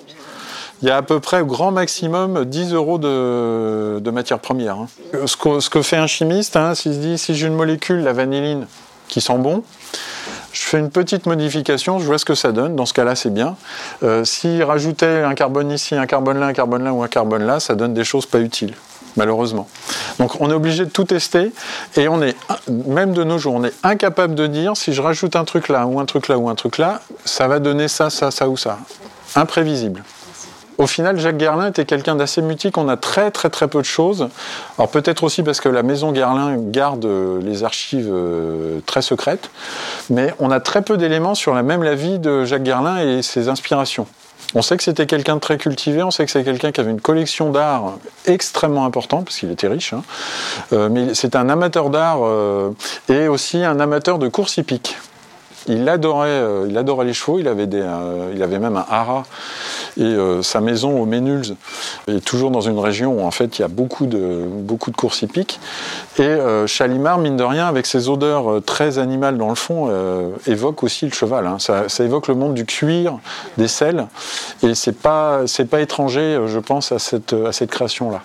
il y a à peu près au grand maximum 10 euros de, de matière première. Hein. Ce, que, fait un chimiste, hein, s'il se dit si j'ai une molécule, la vanilline, qui sent bon, je fais une petite modification, je vois ce que ça donne. Dans ce cas-là, c'est bien. Euh, S'il rajoutait un carbone ici, un carbone là, un carbone là ou un carbone là, ça donne des choses pas utiles, malheureusement. Donc on est obligé de tout tester et on est, même de nos jours, on est incapable de dire si je rajoute un truc là ou un truc là ou un truc là, ça va donner ça, ça, ça ou ça. Imprévisible. Au final, Jacques Guerlain était quelqu'un d'assez mutique. On a très très peu de choses. Alors peut-être aussi parce que la maison Guerlain garde euh, les archives euh, très secrètes, mais on a très peu d'éléments sur la même la vie de Jacques Guerlain et ses inspirations. On sait que c'était quelqu'un de très cultivé, on sait que c'est quelqu'un qui avait une collection d'art extrêmement importante, parce qu'il était riche, hein. euh, mais c'est un amateur d'art et aussi un amateur de course hippique. Il adorait, il adorait les chevaux, il avait, avait même un haras et euh, sa maison au Ménuls est toujours dans une région où en fait il y a beaucoup de, beaucoup courses hippiques. Et euh, Chalimard, mine de rien, avec ses odeurs euh, très animales dans le fond, évoque aussi le cheval. Hein. Ça, évoque le monde du cuir, des selles. Et c'est pas, pas étranger, je pense, à cette, à cette création-là.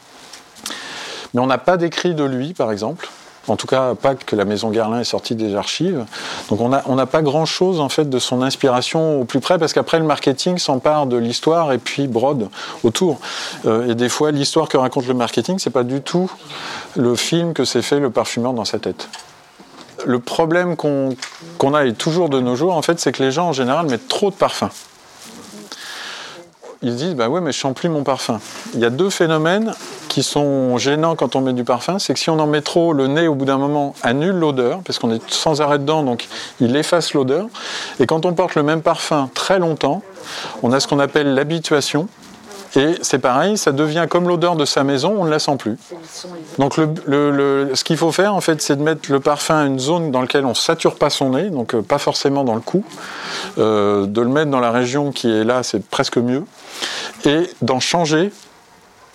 Mais on n'a pas d'écrit de lui, par exemple. En tout cas, pas que la maison Garlin est sortie des archives. Donc on n'a pas grand-chose en fait de son inspiration au plus près, parce qu'après le marketing s'empare de l'histoire et puis brode autour. Euh, et des fois, l'histoire que raconte le marketing, c'est pas du tout le film que s'est fait le parfumeur dans sa tête. Le problème qu'on a toujours de nos jours, en fait, c'est que les gens en général mettent trop de parfum ils disent bah ouais mais je sens plus mon parfum. Il y a deux phénomènes qui sont gênants quand on met du parfum, c'est que si on en met trop, le nez au bout d'un moment annule l'odeur parce qu'on est sans arrêt dedans donc il efface l'odeur et quand on porte le même parfum très longtemps, on a ce qu'on appelle l'habituation et c'est pareil, ça devient comme l'odeur de sa maison, on ne la sent plus. Donc ce qu'il faut faire, en fait, c'est de mettre le parfum à une zone dans laquelle on ne sature pas son nez, donc euh, pas forcément dans le cou, euh, de le mettre dans la région qui est là, c'est presque mieux, et d'en changer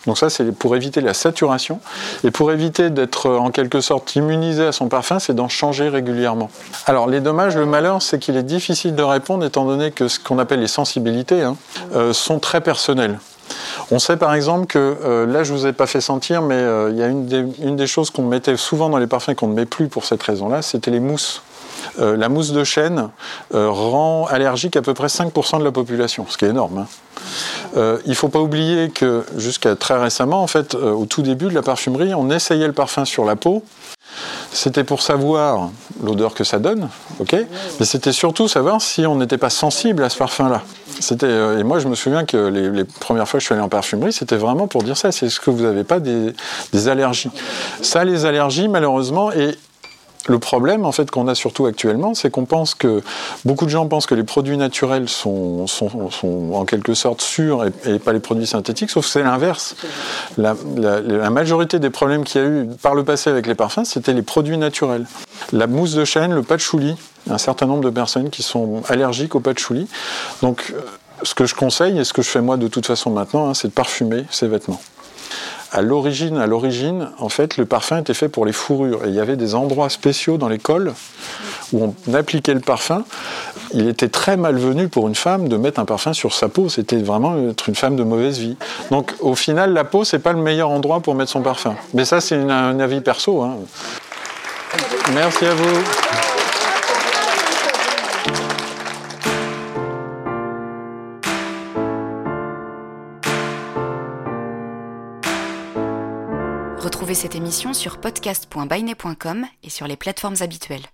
donc ça, c'est pour éviter la saturation. Et pour éviter d'être euh, en quelque sorte immunisé à son parfum, c'est d'en changer régulièrement. Alors les dommages, le malheur, c'est qu'il est difficile de répondre étant donné que ce qu'on appelle les sensibilités hein, sont très personnelles. On sait par exemple que, euh, là je ne vous ai pas fait sentir, mais euh, il y a une des, choses qu'on mettait souvent dans les parfums qu'on ne met plus pour cette raison-là, c'était les mousses. Euh, la mousse de chêne rend allergique à peu près 5% de la population, ce qui est énorme. Hein. il ne faut pas oublier que jusqu'à très récemment, en fait, au tout début de la parfumerie, on essayait le parfum sur la peau c'était pour savoir l'odeur que ça donne, ok? Mais c'était surtout savoir si on n'était pas sensible à ce parfum-là. Euh, et moi, je me souviens que les, premières fois que je suis allé en parfumerie, c'était vraiment pour dire ça. C'est ce que vous n'avez pas des, des, allergies. Ça, les allergies, malheureusement, et le problème, en fait, qu'on a surtout actuellement, c'est qu'on pense que beaucoup de gens pensent que les produits naturels sont, en quelque sorte sûrs et, pas les produits synthétiques, sauf que c'est l'inverse. La, majorité des problèmes qu'il y a eu par le passé avec les parfums, c'était les produits naturels. La mousse de chêne, le patchouli, un certain nombre de personnes qui sont allergiques au patchouli. Donc, euh, ce que je conseille et ce que je fais moi de toute façon maintenant, hein, c'est de parfumer ses vêtements à l'origine, à l'origine, en fait, le parfum était fait pour les fourrures. Et il y avait des endroits spéciaux dans les cols où on appliquait le parfum. Il était très malvenu pour une femme de mettre un parfum sur sa peau. C'était vraiment être une femme de mauvaise vie. Donc, au final, la peau, c'est pas le meilleur endroit pour mettre son parfum. Mais ça, c'est un avis perso. Hein. Merci à vous. Cette émission sur podcast.bainet.com et sur les plateformes habituelles.